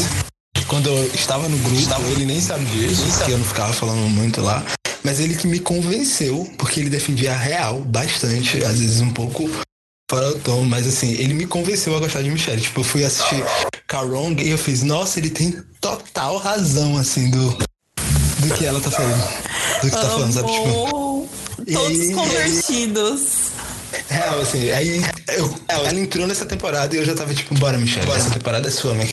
quando eu estava no grupo, ele nem sabe disso, porque eu não ficava falando muito lá. Mas ele que me convenceu, porque ele defendia a real bastante, às vezes um pouco fora do tom, mas assim, ele me convenceu a gostar de Michelle. Tipo, eu fui assistir Carong e eu fiz, nossa, ele tem total razão, assim, do, do que ela tá falando. Do que tá falando, sabe? Tipo, E todos aí- convertidos. Real, assim, aí eu, ela entrou nessa temporada e eu já tava tipo, bora, Michelle, bora, essa temporada é sua, minha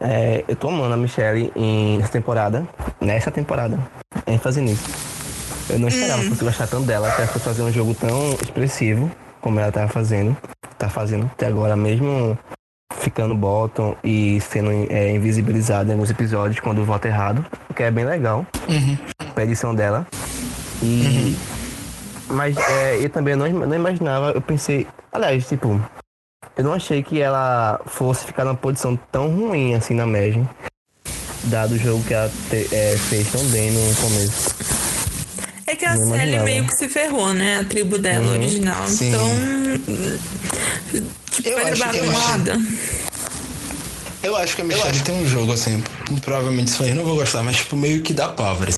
É, eu tô amando a Michelle em, nessa temporada. Nessa temporada. ênfase nisso. Eu não esperava que fosse gostar tanto dela, que ela fosse fazer um jogo tão expressivo como ela tava fazendo. Tá fazendo até agora, mesmo ficando bottom e sendo é, invisibilizada em alguns episódios quando vota errado, o que é bem legal pra edição dela. E. Mas é, eu também não, não imaginava, eu pensei. Aliás, tipo, eu não achei que ela fosse ficar numa posição tão ruim assim na Magic, dado o jogo que ela te- é, fez tão bem no começo. É que a Não Sally imaginava. meio que se ferrou, né? A tribo dela Uhum. original. Sim. Então. Tipo, Eu foi acho pra eu acho- lado. Eu acho que a Michelle tem um jogo assim, provavelmente isso aí eu não vou gostar, mas tipo, meio que dá pobre.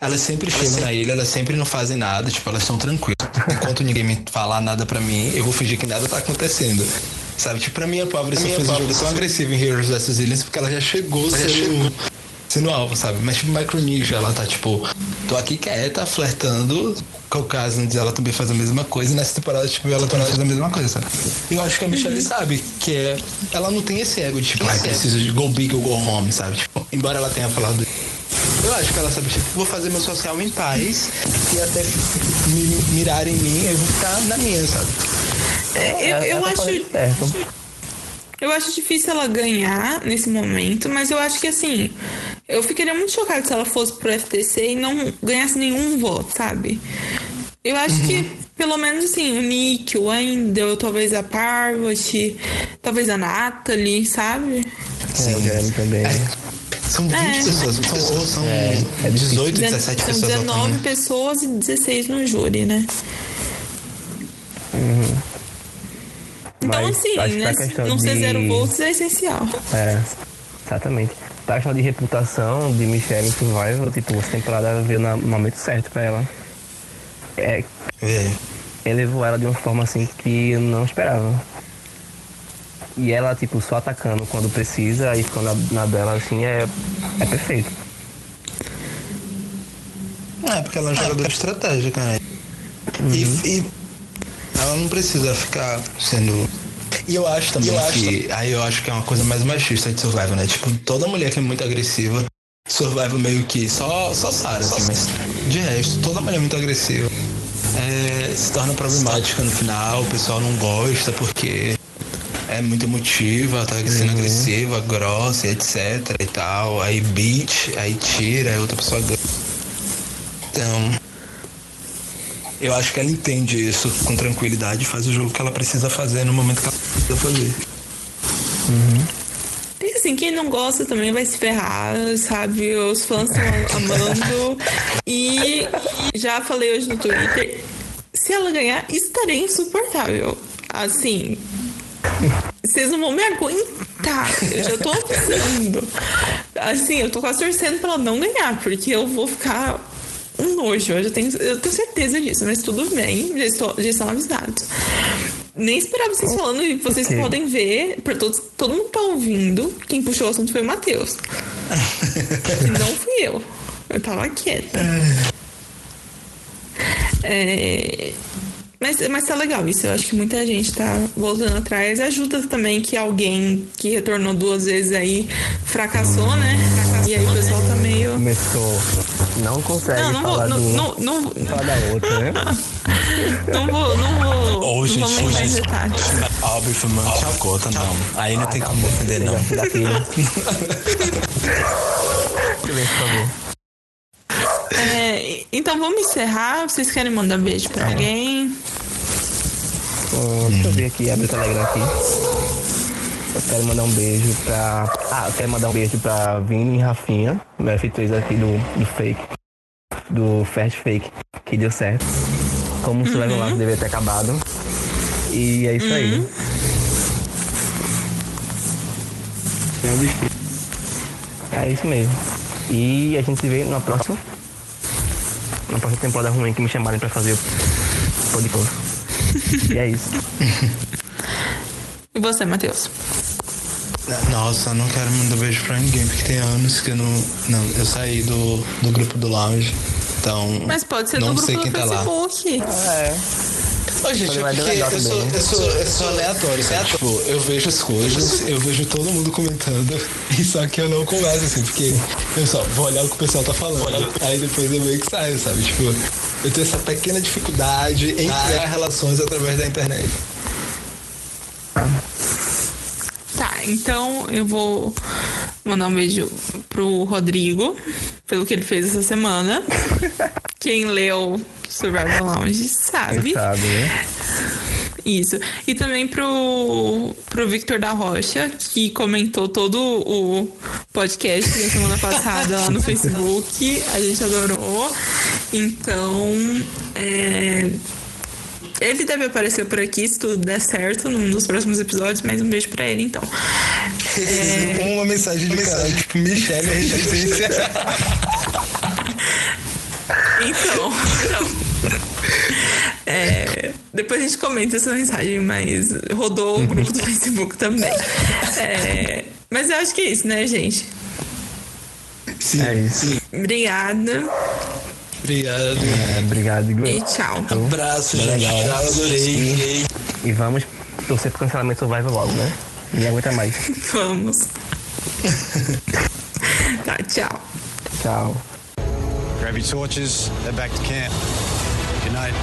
Elas sempre chegam na ilha, elas sempre não fazem nada, tipo, elas estão tranquilas. Enquanto ninguém me falar nada pra mim, eu vou fingir que nada tá acontecendo. Sabe, tipo, pra mim a pobre só fez um jogo tão agressivo em Heroes vs Aliens porque ela já chegou sendo, sendo alvo, sabe? Mas tipo, Micronesia, ela tá tipo, tô aqui quieta, flertando. Caucasians, ela também faz a mesma coisa. E nessa temporada, tipo, ela também faz a mesma coisa, sabe? E eu acho que a Michelle sabe que é. Ela não tem esse ego de, tipo, ai, preciso de go big ou go home, sabe? Tipo, embora ela tenha falado. Eu acho que ela sabe, tipo, vou fazer meu social em paz e até me mirar em mim, eu vou ficar na minha, sabe? É, eu, eu ela tá acho. Eu acho difícil ela ganhar nesse momento, mas eu acho que assim, eu ficaria muito chocada se ela fosse pro FTC e não ganhasse nenhum voto, sabe? Eu acho que, pelo menos assim, o Nick, o Wendell, talvez a Parvati, talvez a Natalie, sabe? É, o Jeremy também. São 20 É. pessoas, são, são É, é difícil. 18, 17 São pessoas 19 votando. pessoas e 16 no júri, né? Então, Mas assim, né, a questão não ser de- zero votos é essencial. É, exatamente. Questão de reputação de Michelle em Survival, tipo, essa temporada veio no momento certo pra ela. É, É. elevou ela de uma forma assim que eu não esperava. E ela, tipo, só atacando quando precisa e ficando na, na dela, assim, é, é perfeito. É, porque ela é uma jogadora estratégica, né? E, e ela não precisa ficar sendo. E eu acho também que. Aí eu acho que é uma coisa mais machista de Survival, né? Tipo, toda mulher que é muito agressiva, Survival meio que só, só Sarah, assim, mas de resto, toda mulher muito agressiva é, se torna problemática no final, o pessoal não gosta porque é muito emotiva, tá sendo agressiva, grossa, etc e tal. Aí beat, aí tira, aí outra pessoa ganha. Então, eu acho que ela entende isso com tranquilidade e faz o jogo que ela precisa fazer no momento que ela precisa fazer. E assim, quem não gosta também vai se ferrar, sabe? Os fãs estão amando. E já falei hoje no Twitter, se ela ganhar, estarei insuportável. Assim, vocês não vão me aguentar. Eu já tô avisando. Assim, eu tô quase torcendo pra ela não ganhar, porque eu vou ficar um nojo. Eu já tenho, eu tenho certeza disso, mas tudo bem, já, estou, já estão avisados. Nem esperava vocês falando e vocês Ok. podem ver, pra todos, todo mundo tá ouvindo, quem puxou o assunto foi o Matheus. E não fui eu. Eu tava quieta. É, Mas, mas tá legal isso. Eu acho que muita gente tá voltando atrás. Ajuda também que alguém que retornou duas vezes aí fracassou, né? E aí o pessoal tá meio. Começou, não consegue Não, não vou. falar Não, do não, não, falar da outra, né? não vou. Não vou. Ou, não gente, vamos ou, entrar em gente. detalhes. Óbvio, foi uma chacota, não. Aí não tem como defender, não. Daquele. Silêncio, por favor. É, então vamos encerrar. Vocês querem mandar beijo pra alguém? Deixa eu ver aqui, abrir o Telegram aqui. Eu quero mandar um beijo pra. Ah, eu quero mandar um beijo pra Vini e Rafinha, meu F3 aqui do, do fake. Do Fast Fake, que deu certo. Como o Survival Life deveria ter acabado. E é isso aí. É isso mesmo. E a gente se vê na próxima. Na próxima temporada ruim que me chamarem pra fazer o podcast. E é isso. E você, Matheus? Nossa, eu não quero mandar beijo pra ninguém, porque tem anos que eu não. Não, eu saí do, do grupo do lounge. Então. Mas pode ser não do sei grupo quem do tá lá. Facebook. É. Ô, gente, é legal eu sou, eu, sou, eu sou aleatório, sabe? Tipo, eu vejo as coisas, eu vejo todo mundo comentando, e só que eu não converso assim, porque eu só vou olhar o que o pessoal tá falando. Aí depois eu meio que saio, sabe? Tipo, eu tenho essa pequena dificuldade em criar relações através da internet. Tá, então eu vou mandar um beijo pro Rodrigo, pelo que ele fez essa semana. Quem leu Survival Lounge sabe. Sabe, né? Isso. E também pro, pro Victor da Rocha, que comentou todo o podcast da semana passada lá no Facebook. A gente adorou. Então, é, ele deve aparecer por aqui se tudo der certo num dos próximos episódios, mas um beijo pra ele então. Uma mensagem de cara, tipo, Michelle Resistência. Então, então. É, depois a gente comenta essa mensagem, mas rodou o grupo do Facebook também. É, mas eu acho que é isso, né, gente? Sim, É isso. Obrigada Obrigado. É, obrigado, Igor. e tchau. Abraço, gente. Legal. Tchau, adorei. E vamos torcer pro cancelamento Survival logo, né? Ninguém aguenta mais. Vamos. tá, tchau. Tchau. Grab your torches, head back to camp. Good night.